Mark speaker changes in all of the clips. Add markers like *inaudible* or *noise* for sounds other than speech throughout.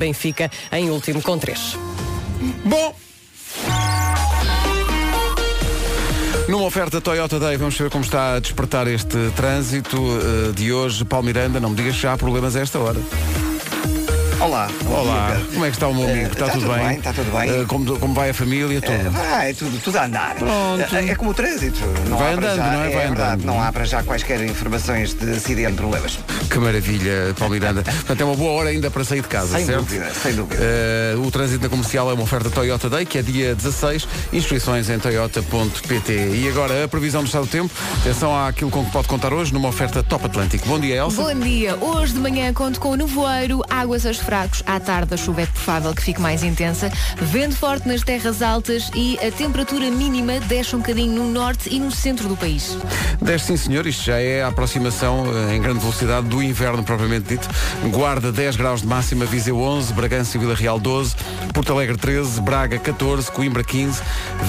Speaker 1: Benfica em último com 3.
Speaker 2: Bom. Numa oferta Toyota Day, vamos ver como está a despertar este trânsito uh, de hoje. Paulo Miranda, não me digas que já há problemas a esta hora.
Speaker 3: Olá.
Speaker 2: Olá,
Speaker 3: dia,
Speaker 2: como é que está o meu amigo?
Speaker 3: Uh,
Speaker 2: está, tudo, bem?
Speaker 3: Está tudo bem.
Speaker 2: Uh, como, como, vai a família? Tudo?
Speaker 3: Uh, vai, tudo, tudo a andar.
Speaker 2: Pronto.
Speaker 3: É, é como o trânsito. Não
Speaker 2: vai andando,
Speaker 3: já,
Speaker 2: não é? Vai
Speaker 3: verdade,
Speaker 2: andando.
Speaker 3: Não há para já quaisquer informações de acidente, problemas.
Speaker 2: Que maravilha, Paulo Miranda. Portanto, é uma boa hora ainda para sair de casa,
Speaker 3: Sem
Speaker 2: certo?
Speaker 3: dúvida, sem dúvida.
Speaker 2: Uh, o trânsito na comercial é uma oferta Toyota Day, que é dia 16. Inscrições em toyota.pt. E agora a previsão do estado do tempo. Atenção àquilo com que pode contar hoje numa oferta Top Atlântico. Bom dia, Elsa.
Speaker 4: Bom dia. Hoje de manhã conto com o nevoeiro, águas aos fracos. À tarde a chuva é provável que fique mais intensa. Vento forte nas terras altas e a temperatura mínima desce um bocadinho no norte e no centro do país.
Speaker 2: Desce sim, senhor. Isto já é a aproximação eh, em grande velocidade do inverno propriamente dito. Guarda 10 graus de máxima, Viseu 11, Bragança e Vila Real 12, Porto Alegre 13, Braga 14, Coimbra 15,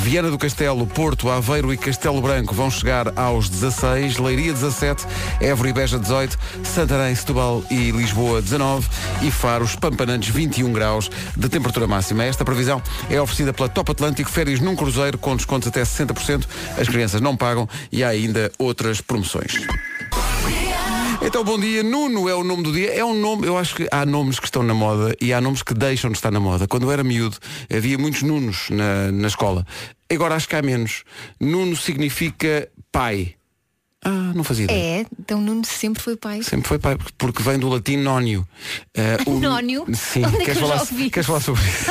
Speaker 2: Viana do Castelo, Porto, Aveiro e Castelo Branco vão chegar aos 16, Leiria 17, Évora e Beja 18, Santarém, Setúbal e Lisboa 19 e Faros, Pampanantes 21 graus de temperatura máxima. Esta previsão é oferecida pela Top Atlântico, férias num cruzeiro com descontos até 60%. As crianças não pagam e há ainda outras promoções. Então, bom dia. Nuno é o nome do dia. É um nome, eu acho que há nomes que estão na moda e há nomes que deixam de estar na moda. Quando eu era miúdo, havia muitos Nunos na, na escola. Agora acho que há menos. Nuno significa pai. Ah, não fazia ideia.
Speaker 4: É, então Nuno sempre foi pai.
Speaker 2: Sempre foi pai, porque vem do latim nónio. Uh, *laughs*
Speaker 4: Nónio?
Speaker 2: Sim,
Speaker 4: Onde é que
Speaker 2: queres,
Speaker 4: eu já
Speaker 2: falar,
Speaker 4: ouvi
Speaker 2: queres falar sobre isso?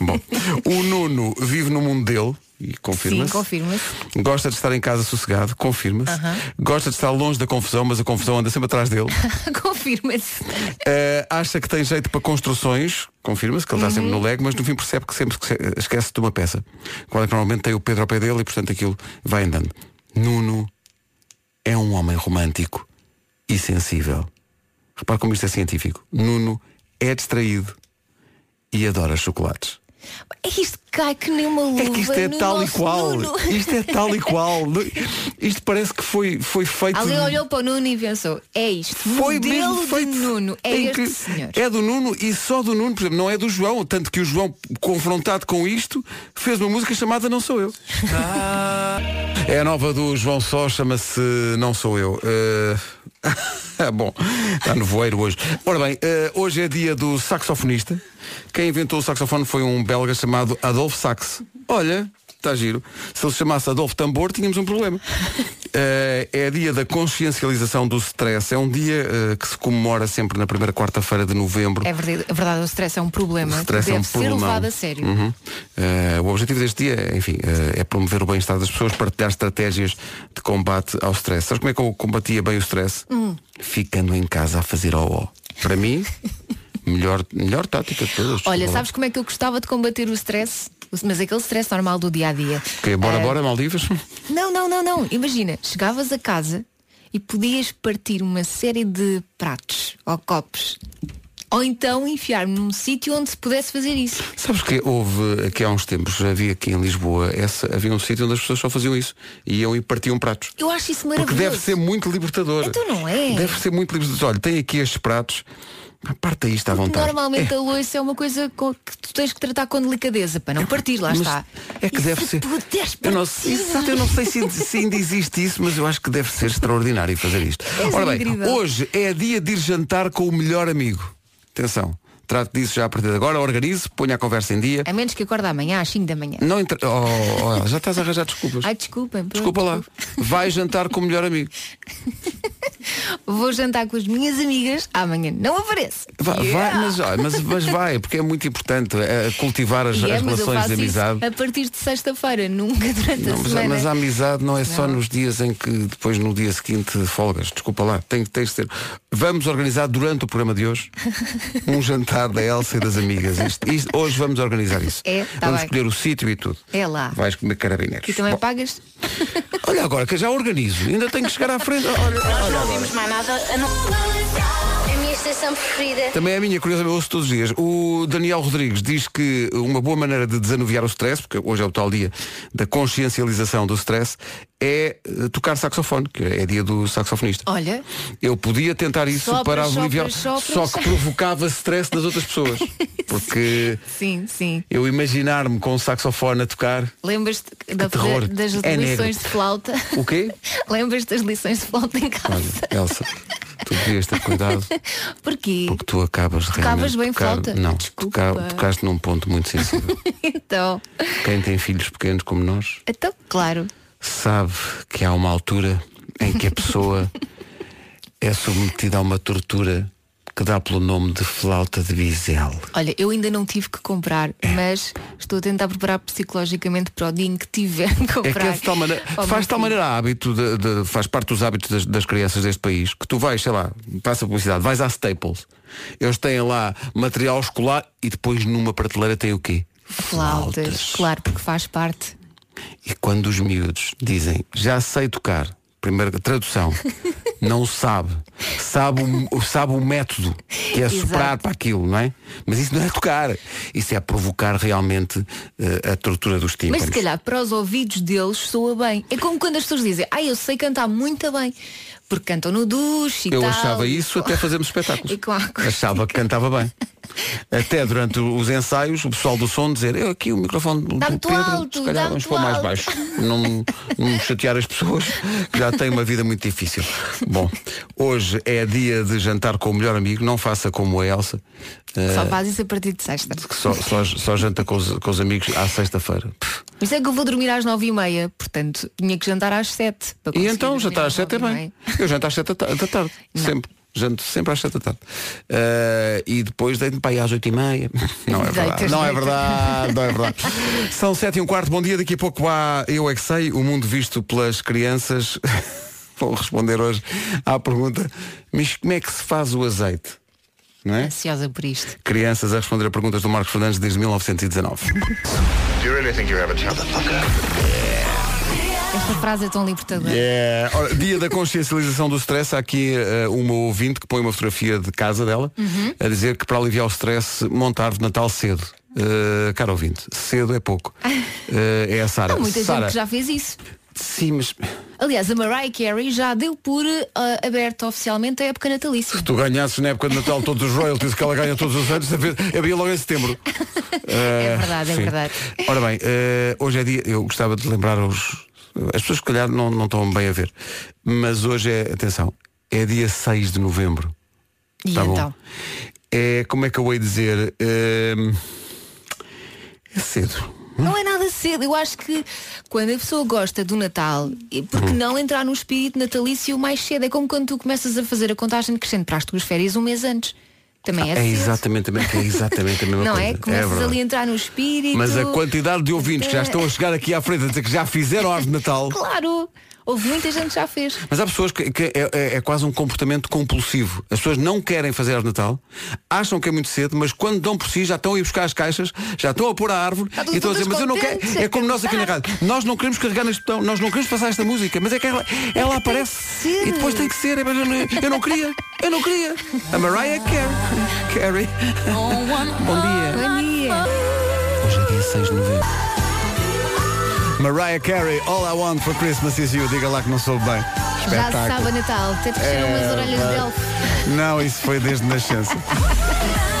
Speaker 2: *laughs* Bom, o Nuno vive no mundo dele. E confirma-se.
Speaker 4: Sim, confirma-se.
Speaker 2: Gosta de estar em casa sossegado, confirma-se.
Speaker 4: Aham.
Speaker 2: Gosta de estar longe da confusão, mas a confusão anda sempre atrás dele. *laughs*
Speaker 4: confirma-se.
Speaker 2: Uh, acha que tem jeito para construções, confirma-se, que ele está sempre
Speaker 4: Uhum.
Speaker 2: no leg, mas no fim percebe que sempre se- esquece de uma peça. Quando é que normalmente tem o Pedro ao pé dele e portanto aquilo vai andando. Nuno é um homem romântico e sensível. Repare como isto é científico. Nuno é distraído e adora chocolates.
Speaker 4: É que isto cai que nem uma luva
Speaker 2: É que isto é
Speaker 4: no
Speaker 2: tal e qual.
Speaker 4: Nuno.
Speaker 2: Isto é tal e qual. *laughs* Isto parece que foi, foi feito.
Speaker 4: Alguém olhou para o Nuno e pensou, é isto.
Speaker 2: Foi mesmo feito.
Speaker 4: de Nuno. É este senhor.
Speaker 2: É do Nuno e só do Nuno, por exemplo, não é do João. Tanto que o João, confrontado com isto, fez uma música chamada Não Sou Eu. *laughs* É a nova do João Só, chama-se Não Sou Eu. Eh, *laughs* Bom, está no voeiro hoje. Ora bem, eh, hoje é dia do saxofonista. Quem inventou o saxofone foi um belga chamado Adolfo Sax. Olha, está giro. Se ele se chamasse Adolfo Tambor, tínhamos um problema. *laughs* Eh, é dia da consciencialização do stress. É um dia eh, que se comemora sempre na primeira quarta-feira de novembro.
Speaker 4: É verdade, é verdade, o stress é um problema
Speaker 2: O stress
Speaker 4: deve
Speaker 2: é um
Speaker 4: ser
Speaker 2: problemão.
Speaker 4: levado a sério.
Speaker 2: Uhum. Eh, o objetivo deste dia, enfim, é promover o bem-estar das pessoas, partilhar estratégias de combate ao stress. Sabes como é que eu combatia bem o stress?
Speaker 4: Hum.
Speaker 2: Ficando em casa a fazer ó Para mim, *laughs* melhor, melhor tática de todas.
Speaker 4: Olha, sabes como é que eu gostava de combater o stress? O- Mas aquele stress normal do dia a dia.
Speaker 2: Que bora,
Speaker 4: Ah,
Speaker 2: bora, Maldivas?
Speaker 4: Não, não, não, não. Imagina, chegavas a casa e podias partir uma série de pratos ou copos. Ou então enfiar-me num sítio onde se pudesse fazer isso.
Speaker 2: Sabes que houve aqui há uns tempos, havia aqui em Lisboa, essa, havia um sítio onde as pessoas só faziam isso. Iam e partiam pratos.
Speaker 4: Eu acho isso
Speaker 2: Porque
Speaker 4: maravilhoso.
Speaker 2: deve ser muito libertador.
Speaker 4: Então não é?
Speaker 2: Deve ser muito libertador. Olha, tem aqui estes pratos. Parte isto à vontade.
Speaker 4: Normalmente a louça é uma coisa que tu tens que tratar com delicadeza para não partir, lá está.
Speaker 2: É que
Speaker 4: E
Speaker 2: deve
Speaker 4: se
Speaker 2: ser. Eu não, exato, eu não sei se, se ainda existe isso, mas eu acho que deve ser extraordinário fazer isto.
Speaker 4: És
Speaker 2: Ora bem,
Speaker 4: incrível.
Speaker 2: hoje é dia de ir jantar com o melhor amigo. Atenção, trato disso já a partir de agora, organize, ponha a conversa em dia.
Speaker 4: A menos que acorde amanhã às 5 da manhã.
Speaker 2: Não entra... oh, oh, já estás a arranjar desculpas.
Speaker 4: Ai, desculpem. pronto,
Speaker 2: Desculpa lá.
Speaker 4: desculpa.
Speaker 2: Vai jantar com o melhor amigo. *laughs*
Speaker 4: Vou jantar com as minhas amigas, amanhã não apareço.
Speaker 2: Vai, vai,
Speaker 4: Yeah!
Speaker 2: mas, olha, mas, mas vai, porque é muito importante eh, cultivar as,
Speaker 4: é,
Speaker 2: as
Speaker 4: mas
Speaker 2: relações de amizade.
Speaker 4: a partir de sexta-feira, nunca durante
Speaker 2: Não,
Speaker 4: a
Speaker 2: mas,
Speaker 4: semana.
Speaker 2: mas a amizade não é só
Speaker 4: Não.
Speaker 2: nos dias em que depois no dia seguinte folgas. Desculpa lá, tem, tem que ter. Vamos organizar durante o programa de hoje *laughs* um jantar da Elsa e das amigas. Isto- isto- hoje vamos organizar isso.
Speaker 4: É, tá
Speaker 2: vamos
Speaker 4: bem.
Speaker 2: escolher o sítio e tudo.
Speaker 4: É lá.
Speaker 2: Vais comer carabineiros.
Speaker 4: E também
Speaker 2: Bom,
Speaker 4: pagas?
Speaker 2: olha agora que eu já organizo. Ainda tenho que chegar à frente. Olha, olha
Speaker 5: Não
Speaker 2: agora.
Speaker 5: ouvimos mais nada a não... Estação preferida.
Speaker 2: Também é a minha, curiosamente, eu ouço todos os dias. O Daniel Rodrigues diz que uma boa maneira de desanuviar o stress, porque hoje é o tal dia da consciencialização do stress, é eh, tocar saxofone, que é dia do saxofonista.
Speaker 4: Olha,
Speaker 2: Eu podia tentar isso
Speaker 4: Sopras,
Speaker 2: para
Speaker 4: sopras,
Speaker 2: aliviar,
Speaker 4: sopras.
Speaker 2: só que provocava stress nas outras pessoas. *laughs* Porque
Speaker 4: sim, sim.
Speaker 2: eu imaginar-me com o saxofone a tocar.
Speaker 4: Lembras-te da-
Speaker 2: terror.
Speaker 4: das
Speaker 2: É
Speaker 4: lições
Speaker 2: negro.
Speaker 4: de flauta?
Speaker 2: O quê? *laughs*
Speaker 4: Lembras das lições de flauta em casa?
Speaker 2: Olha, Elsa, tu devias ter cuidado. *laughs*
Speaker 4: Porquê?
Speaker 2: Porque tu acabas de
Speaker 4: Tocavas bem
Speaker 2: tocar,
Speaker 4: flauta?
Speaker 2: Não,
Speaker 4: Desculpa.
Speaker 2: tocar- tocaste num ponto muito sensível. *laughs*
Speaker 4: Então,
Speaker 2: Quem tem filhos pequenos como nós
Speaker 4: então, claro.
Speaker 2: sabe que há uma altura em que a pessoa é submetida a uma tortura que dá pelo nome de flauta de bisel.
Speaker 4: Olha, eu ainda não tive que comprar,
Speaker 2: É.
Speaker 4: mas estou a tentar preparar psicologicamente para o dia em que tiver que
Speaker 2: É
Speaker 4: comprar.
Speaker 2: que é de tal maneira, faz de tal maneira hábito, de- de- faz parte dos hábitos das, das crianças deste país, que tu vais, sei lá, passa a publicidade, vais à Staples, eles têm lá material escolar e depois numa prateleira tem o quê?
Speaker 4: Flautas, claro, porque faz parte.
Speaker 2: E quando os miúdos dizem, já sei tocar, primeira tradução, *laughs* não sabe, sabe o, sabe o método que é soprar
Speaker 4: Exato.
Speaker 2: para aquilo, não é? Mas isso não é tocar, isso é provocar realmente eh, a tortura dos tímpanos.
Speaker 4: Mas se calhar para os ouvidos deles soa bem. É como quando as pessoas dizem, ah, eu sei cantar muito bem. Porque cantam no duche e
Speaker 2: Eu
Speaker 4: tal.
Speaker 2: achava isso até fazermos espetáculos. *laughs* Achava que cantava bem. Até durante os ensaios, o pessoal do som dizer, eu aqui o microfone do Pedro,
Speaker 4: alto,
Speaker 2: se calhar vamos pôr mais
Speaker 4: alto."
Speaker 2: baixo. Não, não chatear as pessoas, que já têm uma vida muito difícil. Bom, hoje é dia de jantar com o melhor amigo, não faça como a Elsa, eh,
Speaker 4: Só faz isso a partir de sexta.
Speaker 2: só, só, só janta com os, com os amigos à sexta-feira.
Speaker 4: Por isso é que eu vou dormir às nove e meia. Portanto, tinha que jantar às sete.
Speaker 2: E então jantar às sete é bem. Eu janto às sete da ta- da tarde, sempre. Janto sempre às sete da tarde. Eh, e depois deito-me para aí às oito e meia. *laughs* Não é verdade.
Speaker 4: Deitas,
Speaker 2: Não é verdade, não é verdade. *laughs* São sete e um quarto, bom dia. Daqui a pouco há Eu é que sei, o mundo visto pelas crianças. *laughs* Vou responder hoje à pergunta, mas como é que se faz o azeite? Não é?
Speaker 4: Ansiosa por isto.
Speaker 2: Crianças a responder a perguntas do Marcos Fernandes desde 1919.
Speaker 6: Do you really think you have a chance?
Speaker 4: Esta frase é tão libertadora.
Speaker 2: É, ora, dia da consciencialização do stress, há aqui eh, uma ouvinte que põe uma fotografia de casa dela
Speaker 4: Uhum.
Speaker 2: a dizer que para aliviar o stress monta a árvore de Natal cedo. Uh, cara ouvinte, cedo é pouco. *laughs* Eh, é a Sara.
Speaker 4: Há muita
Speaker 2: Sara,
Speaker 4: gente que já fez isso.
Speaker 2: Sim, mas
Speaker 4: Aliás, a Mariah Carey já deu por ah, aberta oficialmente a época natalícia.
Speaker 2: tu ganhasses na época de Natal todos os royalties que ela ganha todos os anos, havia logo em setembro. *laughs*
Speaker 4: É verdade, é
Speaker 2: Sim.
Speaker 4: verdade.
Speaker 2: Ora bem, eh, hoje é dia, eu gostava de lembrar aos. As pessoas se calhar não, não estão bem a ver. Mas hoje é, atenção, é dia 6 de novembro.
Speaker 4: E
Speaker 2: Tá bom.
Speaker 4: então?
Speaker 2: É, como é que eu hei dizer? Ehm, é cedo.
Speaker 4: Não é nada cedo. Eu acho que quando a pessoa gosta do Natal, e por
Speaker 2: Hum.
Speaker 4: não entrar no espírito natalício mais cedo? É como quando tu começas a fazer a contagem crescente para as tuas férias um mês antes. Também é,
Speaker 2: É
Speaker 4: cedo.
Speaker 2: exatamente, é exatamente a mesma *laughs*
Speaker 4: Não
Speaker 2: coisa.
Speaker 4: é? Começas
Speaker 2: verdade.
Speaker 4: ali a entrar no espírito.
Speaker 2: Mas a quantidade de ouvintes que já estão a chegar aqui à frente a dizer que já fizeram a árvore de Natal.
Speaker 4: Claro! Houve muita gente que já fez.
Speaker 2: Mas há pessoas que, que é, é- é quase um comportamento compulsivo. As pessoas não querem fazer árvore de Natal, acham que é muito cedo, mas quando dão por si já estão a ir buscar as caixas, já estão a pôr a árvore
Speaker 4: Está
Speaker 2: e estão a dizer, mas eu não quero. É como nós aqui na rádio. Nós não queremos carregar neste botão, nós não queremos passar esta música, mas é que ela, ela aparece e depois tem que ser. É, mas Eu não, eu não queria, eu não queria. A Mariah Carey. Carey. Bom dia.
Speaker 4: Bom dia!
Speaker 2: Hoje é dia 6 de novembro. Mariah Carey, All I Want for Christmas is You. Diga lá que não soube bem.
Speaker 4: Já se sabe Natal. Até te cresceram umas orelhas
Speaker 2: vai.
Speaker 4: de elfo.
Speaker 2: Não, isso foi desde nascença. *laughs*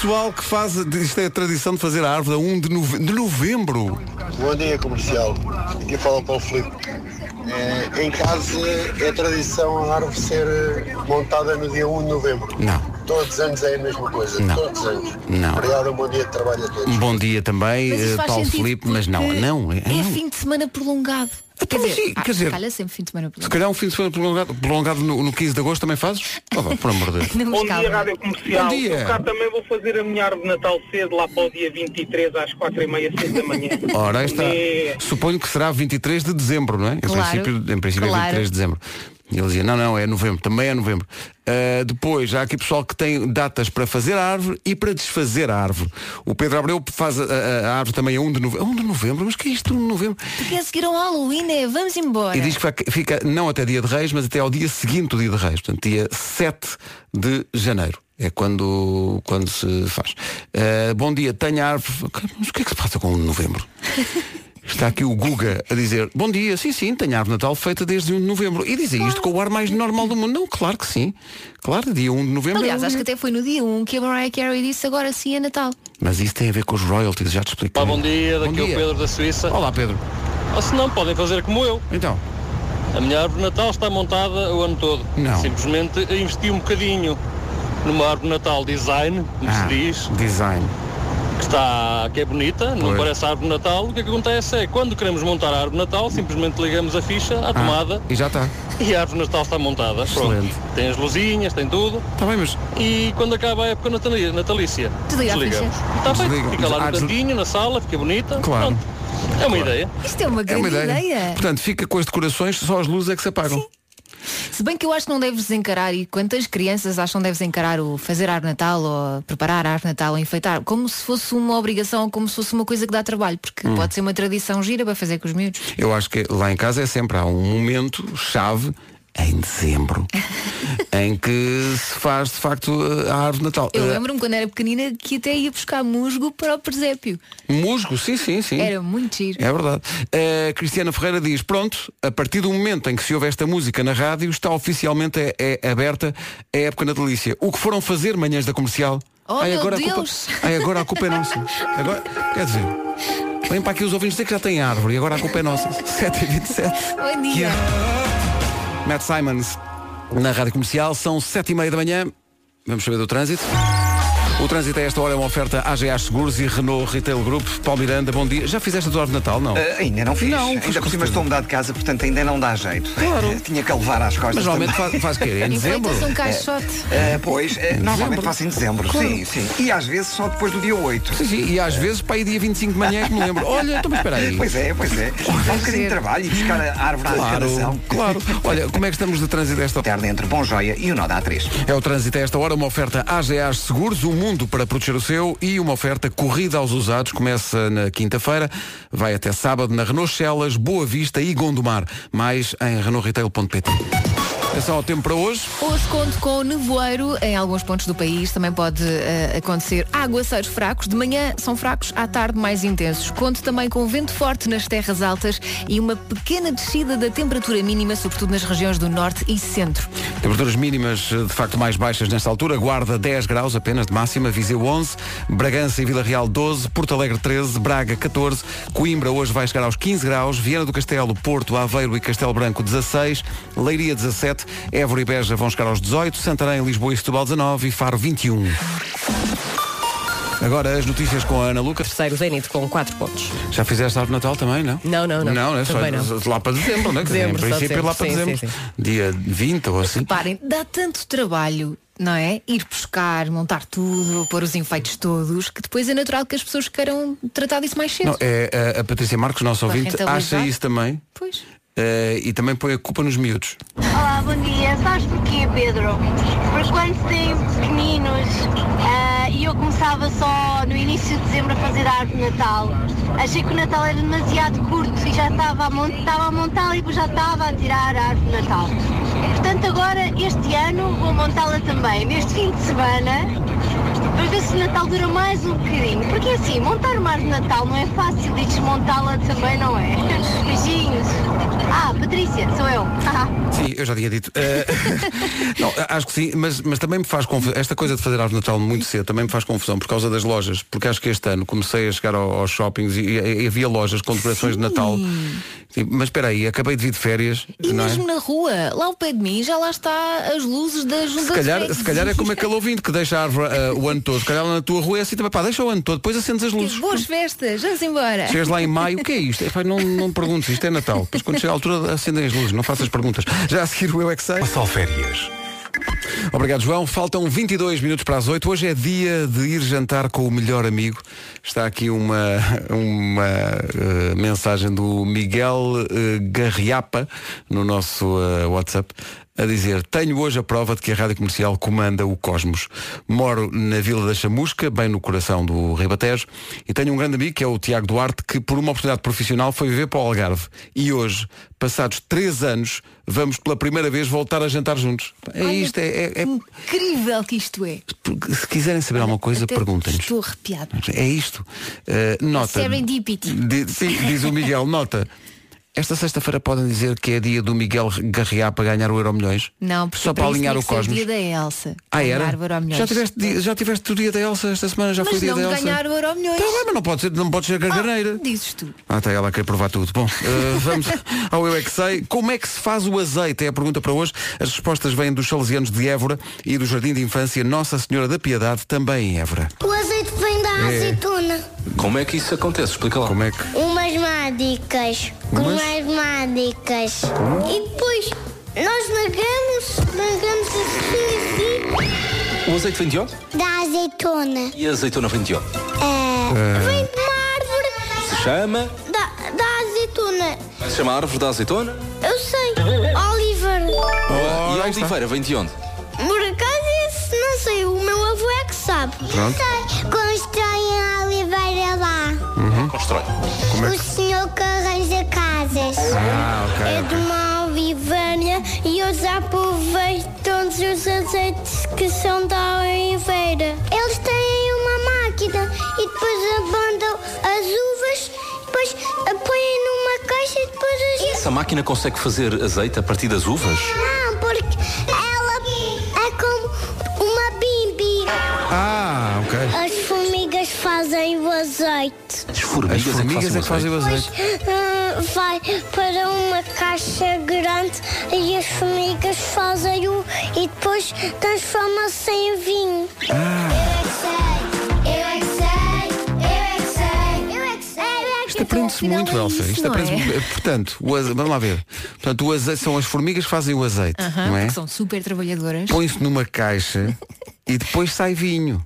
Speaker 2: pessoal que faz, isto é a tradição de fazer a árvore a 1 de, nove- de novembro.
Speaker 7: Bom dia comercial, aqui fala para o Filipe. É, em casa é tradição a árvore ser eh, montada no dia 1 de novembro.
Speaker 2: Não.
Speaker 7: Todos os anos é a mesma coisa,
Speaker 2: Não.
Speaker 7: todos os anos.
Speaker 2: Não.
Speaker 7: Obrigado, um bom dia de trabalho a todos.
Speaker 2: Um bom dia também,
Speaker 4: Mas
Speaker 2: eh, Paulo Felipe, mas não, não, é,
Speaker 4: É
Speaker 2: não.
Speaker 4: fim de semana prolongado.
Speaker 2: Então,
Speaker 4: quer dizer,
Speaker 2: sim,
Speaker 4: ah,
Speaker 2: quer dizer-
Speaker 4: calha sempre fim de semana
Speaker 2: Se
Speaker 4: prolongado.
Speaker 2: calhar um fim de semana prolongado, prolongado no, no 15 de agosto também fazes? Oh, vá, por amor de Deus. *laughs*
Speaker 8: Bom
Speaker 4: calma.
Speaker 8: dia, Rádio Comercial.
Speaker 2: Bom dia.
Speaker 8: Eu cá também vou fazer a minha árvore de Natal cedo, lá para o dia 23, às 4h30, 6 da manhã. *laughs*
Speaker 2: Ora, está.
Speaker 8: É.
Speaker 2: Suponho que será 23 de dezembro, não é? Em
Speaker 4: Claro,
Speaker 2: princípio, em princípio é
Speaker 4: claro.
Speaker 2: 23 de dezembro. E ele dizia, não, não, é novembro, também é novembro. Uh, depois, há aqui pessoal que tem datas para fazer a árvore e para desfazer a árvore. O Pedro Abreu faz a, a- a árvore também a 1 de novembro. 1 de novembro? Mas que é isto, 1 de novembro?
Speaker 4: Porque a seguir ao Halloween é vamos embora.
Speaker 2: E diz que fica não até dia de Reis, mas até ao dia seguinte do dia de Reis, portanto, dia 7 de janeiro. É quando, quando se faz. Uh, bom dia, tenho a árvore. Mas o que é que se passa com 1 de novembro? *laughs* Está aqui o Guga a dizer Bom dia, sim, sim, tenho a árvore de Natal feita desde 1 de novembro E dizem isto com o ar mais normal do mundo Não, claro que sim Claro, dia 1 de novembro
Speaker 4: Aliás,
Speaker 2: é
Speaker 4: acho que
Speaker 2: dia.
Speaker 4: até foi no dia 1 que a Mariah Carey disse agora sim é Natal.
Speaker 2: Mas isso tem a ver com os royalties, já te expliquei
Speaker 5: Olá, bom dia, daqui
Speaker 2: Bom
Speaker 5: é o
Speaker 2: dia.
Speaker 5: Pedro da Suíça.
Speaker 2: Olá Pedro
Speaker 5: Ou se não, podem fazer como eu.
Speaker 2: Então,
Speaker 5: A minha árvore de Natal está montada o ano todo.
Speaker 2: Não.
Speaker 5: Simplesmente investi um bocadinho numa árvore de Natal design, como
Speaker 2: ah,
Speaker 5: se diz,
Speaker 2: design
Speaker 5: que, está, que é bonita, não
Speaker 2: Pois.
Speaker 5: parece árvore de Natal. O que é que acontece é, quando queremos montar a árvore de Natal, simplesmente ligamos a ficha à tomada
Speaker 2: E já está
Speaker 5: e a árvore de Natal está montada. Pronto.
Speaker 2: Excelente.
Speaker 5: Tem as luzinhas, tem tudo.
Speaker 2: Está bem, mas
Speaker 5: E quando acaba a época natalícia,
Speaker 4: Desliga a
Speaker 5: desligamos. Está
Speaker 2: Desliga.
Speaker 5: feito, fica lá
Speaker 2: Ah,
Speaker 5: no
Speaker 2: desli-
Speaker 5: cantinho, na sala, fica bonita.
Speaker 2: Claro.
Speaker 5: Pronto. É uma ideia.
Speaker 4: Isto é uma
Speaker 2: é
Speaker 4: grande
Speaker 2: uma ideia.
Speaker 4: ideia.
Speaker 2: Portanto, fica com as decorações Só as luzes é que se apagam
Speaker 4: Se bem que eu acho que não deves encarar, e quantas crianças acham que deves encarar o fazer de Natal ou preparar a árvore de Natal ou enfeitar, como se fosse uma obrigação ou como se fosse uma coisa que dá trabalho, porque
Speaker 2: Hum.
Speaker 4: pode ser uma tradição gira para fazer com os miúdos.
Speaker 2: Eu acho que lá em casa é sempre Há um momento chave em dezembro *laughs* em que se faz de facto a árvore de Natal.
Speaker 4: Eu
Speaker 2: Eh,
Speaker 4: lembro-me quando era pequenina que até ia buscar musgo para o presépio.
Speaker 2: musgo, sim, sim, sim.
Speaker 4: Era muito giro.
Speaker 2: É verdade. A Cristiana Ferreira diz, pronto, a partir do momento em que se ouve esta música na rádio, está oficialmente é, é aberta a época natalícia. O que foram fazer manhãs da comercial?
Speaker 4: Oh,
Speaker 2: Ai, agora A culpa, ai, agora a culpa é nossa. Agora, quer dizer, vem para aqui os ouvintes dizer que já têm árvore e agora a culpa é nossa. *laughs* 7h27.
Speaker 4: Bom dia.
Speaker 2: Matt Simons na rádio comercial, são 7h30 da manhã. Vamos saber do trânsito. O trânsito a esta hora é uma oferta AGA Seguros e Renault Retail Group. Paulo Miranda, bom dia. Já fizeste a tua árvore de Natal, não?
Speaker 3: Ah, ainda não fiz.
Speaker 2: Não,
Speaker 3: ainda por cima estou a mudar de casa, portanto ainda não dá jeito.
Speaker 2: Claro.
Speaker 3: Ah, *laughs* Tinha que levar às costas.
Speaker 2: Mas normalmente faz, faz quê? Em *laughs* dezembro?
Speaker 4: Um caixote.
Speaker 3: Ah, pois, normalmente faço em dezembro,
Speaker 2: Claro.
Speaker 3: sim, sim. E às vezes só depois do dia 8.
Speaker 2: Sim, sim, e às vezes para aí dia 25 de manhã é que me lembro. Olha, então mas espera aí.
Speaker 3: Pois é, pois é. Dá um bocadinho de trabalho e buscar a árvore à
Speaker 2: Claro,
Speaker 3: arrecadação.
Speaker 2: claro. Olha, como é que estamos de trânsito a esta hora?
Speaker 3: Interna entre Bom Joia e o Nó da A3.
Speaker 2: É o trânsito a esta hora, uma oferta AGA Seguros, o mundo para proteger o seu e uma oferta Corrida aos Usados, começa na quinta-feira, vai até sábado na Renault Celas, Boa Vista e Gondomar. Mais em renaultretail.pt. Atenção ao tempo para hoje.
Speaker 4: Hoje conto com nevoeiro em alguns pontos do país. Também pode eh, acontecer aguaceiros fracos. De manhã são fracos, à tarde mais intensos. Conto também com vento forte nas terras altas e uma pequena descida da temperatura mínima, sobretudo nas regiões do norte e centro.
Speaker 2: Temperaturas mínimas eh, de facto mais baixas nesta altura. Guarda 10 graus apenas de máxima, Viseu 11, Bragança e Vila Real 12, Porto Alegre 13, Braga 14, Coimbra hoje vai chegar aos 15 graus, Viana do Castelo, Porto, Aveiro e Castelo Branco 16, Leiria 17, Évora e Beja vão chegar aos 18, Santarém, Lisboa e Setúbal 19 e Faro 21. Agora as notícias com a Ana Lucas.
Speaker 1: Terceiro Zenit com 4 pontos.
Speaker 2: Já fizeste árvore de Natal também, não?
Speaker 1: Não, não, não.
Speaker 2: Não, é só
Speaker 1: Também não.
Speaker 2: lá para dezembro, não é?
Speaker 1: Dezembro,
Speaker 2: em princípio lá para
Speaker 1: dezembro.
Speaker 2: dezembro.
Speaker 1: Sim, sim,
Speaker 2: Dia 20 ou assim.
Speaker 4: Reparem, dá tanto trabalho, não é? Ir buscar, montar tudo, pôr os enfeites todos, que depois é natural que as pessoas queiram tratar disso mais cedo.
Speaker 2: Não, é, a, a Patrícia Marcos, nosso
Speaker 4: Para
Speaker 2: ouvinte, acha isso também.
Speaker 4: Pois.
Speaker 2: eh, e também põe a culpa nos miúdos.
Speaker 9: Olá, bom dia. Sabes porquê, Pedro? Porque quando se tem pequeninos ah, e eu começava só no início de dezembro a fazer a árvore de Natal, achei que o Natal era demasiado curto e já estava a, mon estava a montá-la e depois já estava a tirar a árvore de Natal. Portanto, agora, este ano, vou montá-la também, neste fim de semana, para ver se o Natal dura mais um bocadinho. Porque assim, montar uma árvore de Natal não é fácil e desmontá-la também não é. Beijinhos. Ah, Patrícia, sou eu. *laughs*
Speaker 2: Sim, eu já tinha dito. Eh, *laughs* não, acho que sim, mas, mas também me faz confusão. Esta coisa de fazer árvore de Natal muito cedo também me faz confusão por causa das lojas. Porque acho que este ano comecei a chegar ao- aos shoppings e, e havia lojas com decorações de Natal. Tipo, mas espera aí, acabei de vir de férias.
Speaker 4: E
Speaker 2: não é?
Speaker 4: mesmo na rua, lá ao pé de mim, já lá está as luzes da junta
Speaker 2: Se calhar, se calhar é como aquele ouvinte que deixa a árvore eh, o ano todo. Se calhar lá na tua rua é assim também, pá, deixa o ano todo, depois acendes as luzes.
Speaker 4: Boas festas, vamos embora.
Speaker 2: Chegas lá em maio, o que é isto? Epá, não, não perguntes, isto é Natal. Depois quando chega a altura acendem as luzes, não faças perguntas. Já a seguir o Eu é que sei.
Speaker 10: Férias.
Speaker 2: Obrigado, João. Faltam 22 minutos para as 8. Hoje é dia de ir jantar com o melhor amigo. Está aqui uma, uma eh, mensagem do Miguel eh, Garriapa no nosso eh, WhatsApp a dizer tenho hoje a prova de que a Rádio Comercial comanda o Cosmos. Moro na Vila da Chamusca, bem no coração do Ribatejo, e tenho um grande amigo que é o Tiago Duarte, que por uma oportunidade profissional foi viver para o Algarve. E hoje, passados três anos, vamos pela primeira vez voltar a jantar juntos. É
Speaker 4: Olha,
Speaker 2: isto, é, é- é-
Speaker 4: Incrível que isto é.
Speaker 2: se quiserem saber alguma coisa, perguntem-nos.
Speaker 4: Estou arrepiado.
Speaker 2: É isto. Uh, nota.
Speaker 4: Serendipity.
Speaker 2: Di- sim, diz o Miguel, nota. Esta sexta-feira podem dizer que é dia do Miguel Garriá para ganhar o Euro Milhões?
Speaker 4: Não, porque
Speaker 2: Só para alinhar o Cosmos.
Speaker 4: dia da Elsa.
Speaker 2: Ah, era? Já tiveste, já tiveste o dia da Elsa esta semana? Já
Speaker 4: Mas
Speaker 2: foi o dia da Elsa?
Speaker 4: ganhar o Euromilhões.
Speaker 2: Tá bem, mas não pode ser, não pode ser gargareira.
Speaker 4: Dizes tu.
Speaker 2: Ah, está ela a querer provar tudo. Bom, eh, *laughs* vamos ao Eu É Que Sei. Como é que se faz o azeite? É a pergunta para hoje. As respostas vêm dos salesianos de Évora e do Jardim de Infância Nossa Senhora da Piedade, também em Évora.
Speaker 9: O azeite vem
Speaker 2: É.
Speaker 9: azeitona.
Speaker 10: Como é que isso acontece? Explica lá.
Speaker 2: Como é que...
Speaker 9: Umas mágicas.
Speaker 2: Umas?
Speaker 9: Umas mágicas. E depois nós negamos, negamos assim,
Speaker 10: O azeite vem de onde?
Speaker 9: assim, da azeitona.
Speaker 10: E a azeitona vem de onde?
Speaker 9: É, Vem de uma árvore
Speaker 10: Se chama.
Speaker 9: da, da azeitona.
Speaker 10: Se chama árvore da azeitona?
Speaker 9: Eu sei. Oliver.
Speaker 10: e a oliveira vem de onde?
Speaker 9: Não sei, o meu avô é que sabe.
Speaker 2: Pronto.
Speaker 9: Constroem a oliveira lá.
Speaker 10: Constrói.
Speaker 9: O senhor que arranja casas.
Speaker 2: Ah, ok,
Speaker 9: É de uma oliveira e eles aproveitam todos os azeites que são da oliveira. Eles têm uma máquina e depois abandam as uvas, depois põem numa caixa e depois a gente...
Speaker 10: Essa máquina consegue fazer azeite a partir das uvas?
Speaker 9: Não, azeite.
Speaker 10: As formigas,
Speaker 2: As formigas é que fazem o azeite.
Speaker 9: Ah, vai para uma caixa grande e as formigas fazem o e depois transforma-se em vinho. Eu é que sei, eu é que sei, eu é que sei, eu é que sei, eu é que
Speaker 2: Isto aprende-se muito,
Speaker 4: é
Speaker 2: Elsa.
Speaker 4: isso,
Speaker 2: Isto aprende
Speaker 4: é?
Speaker 2: Portanto, o aze- vamos lá ver. Portanto, o azeite, são as formigas que fazem o azeite,
Speaker 4: Aham,
Speaker 2: não é?
Speaker 4: porque são super trabalhadoras.
Speaker 2: Põe-se numa caixa e depois sai vinho.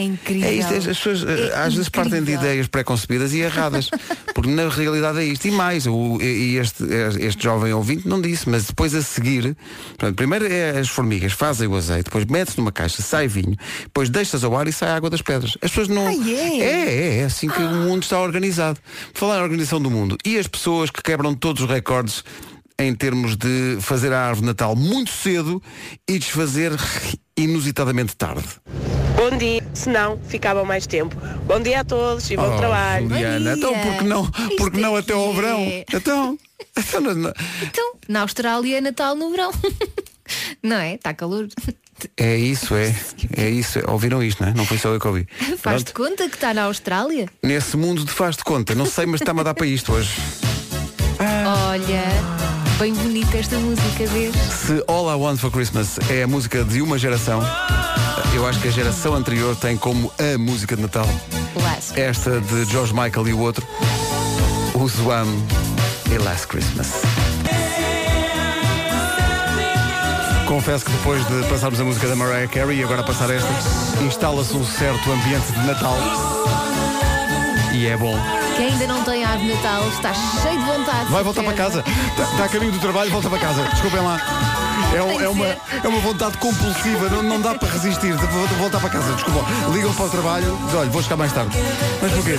Speaker 4: É incrível.
Speaker 2: É isto, as pessoas eh,
Speaker 4: É
Speaker 2: às vezes partem de ideias preconcebidas e erradas. Porque na realidade é isto. E mais, o, e este, este jovem ouvinte não disse, mas depois a seguir, portanto, primeiro é as formigas, fazem o azeite, depois mete-se numa caixa, sai vinho, depois deixas ao ar e sai água das pedras. As pessoas não.
Speaker 4: Ah, é?
Speaker 2: é, é assim que o mundo está organizado. Falar em organização do mundo. E as pessoas que quebram todos os recordes em termos de fazer a árvore Natal muito cedo e desfazer inusitadamente tarde.
Speaker 11: Bom dia, se não, ficava mais tempo. Bom dia a todos e bom
Speaker 2: Oh,
Speaker 11: trabalho.
Speaker 2: Juliana, então
Speaker 4: dia.
Speaker 2: porque não,
Speaker 4: Isto
Speaker 2: porque não
Speaker 4: é
Speaker 2: até ao verão?
Speaker 4: é.
Speaker 2: Então, *laughs* então não- não-
Speaker 4: Então, na Austrália é Natal no verão. *laughs* não é? Está calor.
Speaker 2: é isso, é. É isso. Ouviram isto, não é? Não foi só eu que ouvi.
Speaker 4: Faz-te
Speaker 2: Pronto.
Speaker 4: conta que está na Austrália?
Speaker 2: Nesse mundo de faz de conta, não sei, mas está-me a dar para isto hoje.
Speaker 4: Olha, bem bonita esta música, vês?
Speaker 2: Se All I Want for Christmas é a música de uma geração, eu acho que a geração anterior tem como a música de Natal
Speaker 4: Last.
Speaker 2: esta de George Michael e o outro, o Zwam e Last Christmas. Confesso que depois de passarmos a música da Mariah Carey e agora passar esta, instala-se um certo ambiente de Natal. E é bom.
Speaker 4: Quem ainda não tem árvore de Natal está cheio de vontade.
Speaker 2: Vai voltar para casa. Está, está a caminho do trabalho, volta para casa. Desculpem lá. É, um- é uma, é uma vontade compulsiva, não, não dá para resistir. Vou voltar para casa, desculpa. Ligam para o trabalho, diz, olha, vou chegar mais tarde. Mas porquê?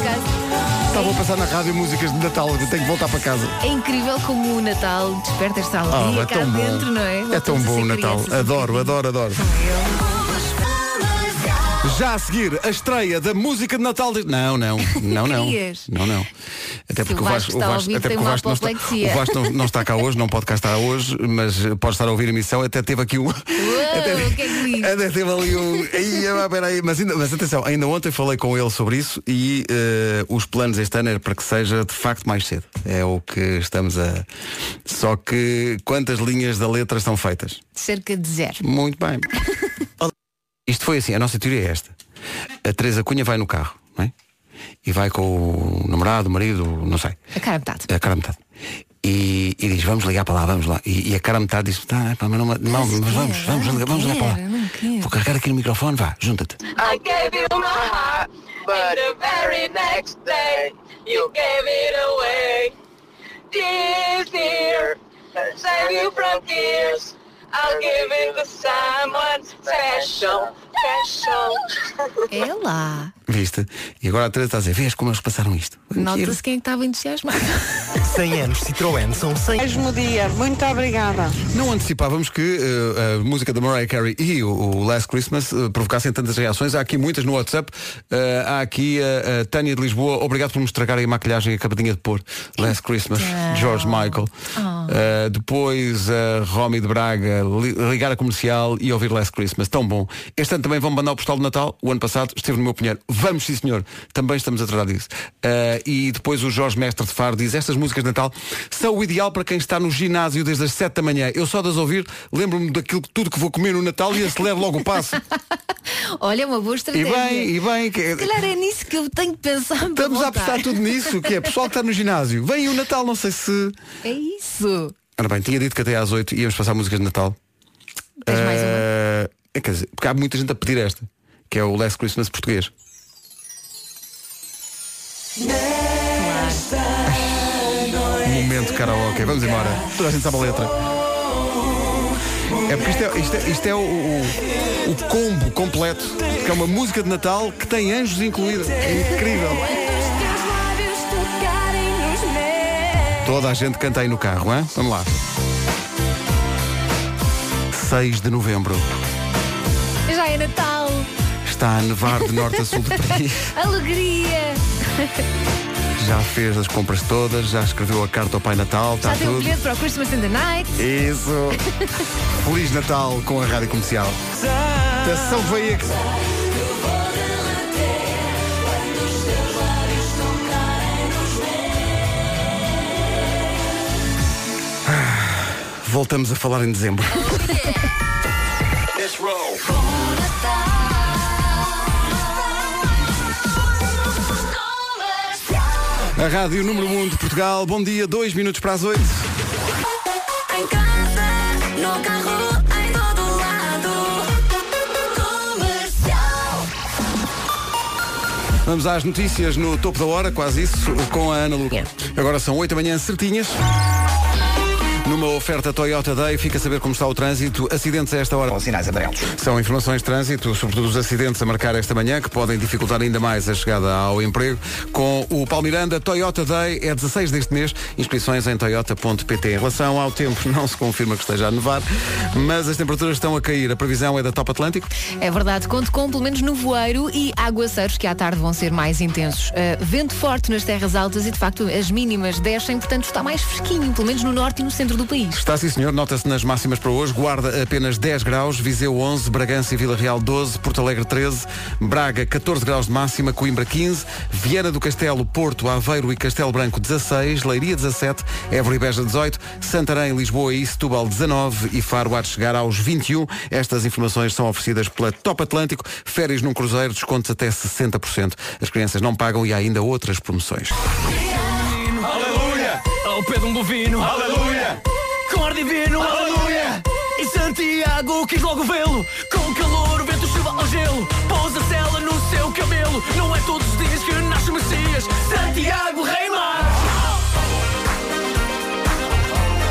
Speaker 2: Estavam a passar na rádio músicas de Natal, tenho que voltar para casa.
Speaker 4: É incrível como o Natal desperta esta
Speaker 2: Ah,
Speaker 4: alegria
Speaker 2: é
Speaker 4: cá
Speaker 2: tão bom.
Speaker 4: dentro, não é?
Speaker 2: É tão bom o Natal. Adoro, adoro, adoro. Já a seguir, a estreia da música de Natal. De... Não, não, não, não. Não, não. Até porque
Speaker 4: o Vasco a ouvir,
Speaker 2: até porque o Vasco não está, o Vasco não, não está cá hoje, não pode cá estar hoje, mas pode estar a ouvir a emissão. Até teve aqui um. *laughs* até,
Speaker 4: o que é que
Speaker 2: até teve ali um. Aí, pera aí. Mas, ainda, mas atenção, ainda ontem falei com ele sobre isso e eh, os planos este ano é para que seja de facto mais cedo. É o que estamos a. Só que quantas linhas da letra estão feitas?
Speaker 4: Cerca de zero.
Speaker 2: Muito bem. Isto foi assim, a nossa teoria é esta. A Teresa Cunha vai no carro, não é? E vai com o namorado, o marido, não sei.
Speaker 4: A cara metade.
Speaker 2: A cara metade. e, e diz, vamos ligar para lá, vamos lá. E, e a cara metade diz, tá, pá, mas não, não, mas vamos, vamos, vamos, vamos ligar para lá. Vou carregar aqui no microfone, vá, junta-te.
Speaker 12: I gave you my heart, but the very next day you gave it away. This year, save you from tears. I'll give it to someone special, special.
Speaker 4: É lá.
Speaker 2: Viste? E agora a Teresa está a dizer, vês como eles passaram isto?
Speaker 4: Nota-se quem é estava entusiasmado. *laughs*
Speaker 13: 100 anos Citroën são 100
Speaker 14: Mesmo dia, muito obrigada.
Speaker 2: Não antecipávamos que eh, a música da Mariah Carey e o, o Last Christmas eh, provocassem tantas reações. Há aqui muitas no WhatsApp. Eh, há aqui a, a Tânia de Lisboa. Obrigado por me estragarem a maquilhagem acabadinha de pôr. Last Christmas, George Michael. Eh, depois a Romy de Braga li- ligar a comercial e ouvir Last Christmas. Tão bom. Este ano também vão mandar o postal de Natal. O ano passado esteve no meu pinheiro. Vamos, sim senhor. Também estamos a tratar disso. Eh, e depois o Jorge Mestre de Faro diz estas músicas de Natal são o ideal para quem está no ginásio desde as 7 da manhã. Eu só de as ouvir lembro-me daquilo tudo que vou comer no Natal e acelero logo o passo. *laughs*
Speaker 4: Olha, é uma boa
Speaker 2: e
Speaker 4: estratégia.
Speaker 2: bem, e bem. Que...
Speaker 4: Calhar é nisso que eu tenho que pensar.
Speaker 2: Estamos a apostar tudo nisso, que é pessoal que está no ginásio. Vem o Natal, não sei se.
Speaker 4: É isso.
Speaker 2: Ora bem, tinha dito que até às 8 íamos passar músicas de Natal.
Speaker 4: Tens mais uma?
Speaker 2: Eh, é, quer dizer, porque há muita gente a pedir esta, que é o Last Christmas português. Momento karaoke, vamos embora. Toda a gente sabe a letra. É porque isto é, isto é, isto é o, o- o combo completo, que é uma música de Natal que tem anjos incluídos. É incrível. Toda a gente canta aí no carro, hein? Vamos lá. 6 de novembro.
Speaker 4: Já é Natal.
Speaker 2: Está a nevar de norte a sul do país. *laughs*
Speaker 4: Alegria. *laughs*
Speaker 2: Já fez as compras todas, já escreveu a carta ao Pai Natal, está
Speaker 4: Já tem um
Speaker 2: tudo.
Speaker 4: bilhete para o Christmas in the Night.
Speaker 2: Isso. *laughs* Feliz Natal com a Rádio Comercial. Atenção, veia Voltamos a falar em dezembro. A Rádio Número 1 de Portugal. Bom dia, dois minutos para as oito.
Speaker 12: Em casa, no carro, em todo lado. Comercial.
Speaker 2: Vamos às notícias no topo da hora, quase isso, com a Ana Lu. Agora são 8 da manhã, certinhas. Oferta Toyota Day, fica a saber como está o trânsito. Acidentes a esta hora.
Speaker 3: Com sinais amarelos.
Speaker 2: São informações de trânsito, sobretudo os acidentes a marcar esta manhã, que podem dificultar ainda mais a chegada ao emprego. Com o Palmiranda, Toyota Day é 16 deste mês, inscrições em toyota.pt. Em relação ao tempo, não se confirma que esteja a nevar, mas as temperaturas estão a cair. A previsão é da Top Atlântico.
Speaker 4: É verdade, conto com pelo menos nevoeiro e aguaceiros que à tarde vão ser mais intensos. Uh, vento forte nas terras altas e de facto as mínimas descem, portanto está mais fresquinho, pelo menos no norte e no centro do país.
Speaker 2: Está sim, senhor. Nota-se nas máximas para hoje. Guarda apenas 10 graus, Viseu 11, Bragança e Vila Real 12, Porto Alegre 13, Braga 14 graus de máxima, Coimbra 15, Viana do Castelo, Porto, Aveiro e Castelo Branco 16, Leiria 17, Évora e Beja 18, Santarém, Lisboa e Setúbal 19 e Faro há de chegar aos 21. Estas informações são oferecidas pela Top Atlântico, férias num cruzeiro, descontos até 60%. As crianças não pagam e há ainda outras promoções.
Speaker 15: Aleluia! Ao pé de um bovino. Aleluia! Com ar divino. Aleluia! E Santiago quis logo vê-lo. Com calor, vento, chuva ao gelo. Pousa a cela no seu cabelo. Não é todos os dias que nasce o Messias. Santiago Rei Mar.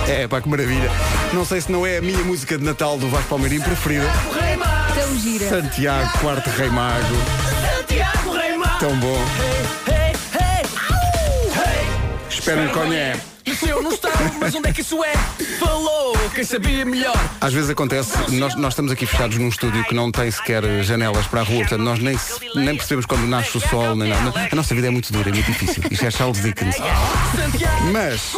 Speaker 2: É, pá, que maravilha. Não sei se não é a minha música de Natal do Vasco Palmeirinho preferida.
Speaker 4: Tão gira.
Speaker 2: Santiago, quarto Rei Mago.
Speaker 15: Santiago Rei Mar.
Speaker 2: Tão bom.
Speaker 15: Hey, hey! Hey.
Speaker 2: Espero que.
Speaker 15: Nasceu no estado, mas onde é que isso é? Falou, quem sabia melhor.
Speaker 2: Às vezes acontece, nós, nós estamos aqui fechados num estúdio que não tem sequer janelas para a rua, portanto nós nem, nem percebemos quando nasce o sol, nem nada. A nossa vida é muito dura, é muito difícil. Isto é Charles Dickens. Mas,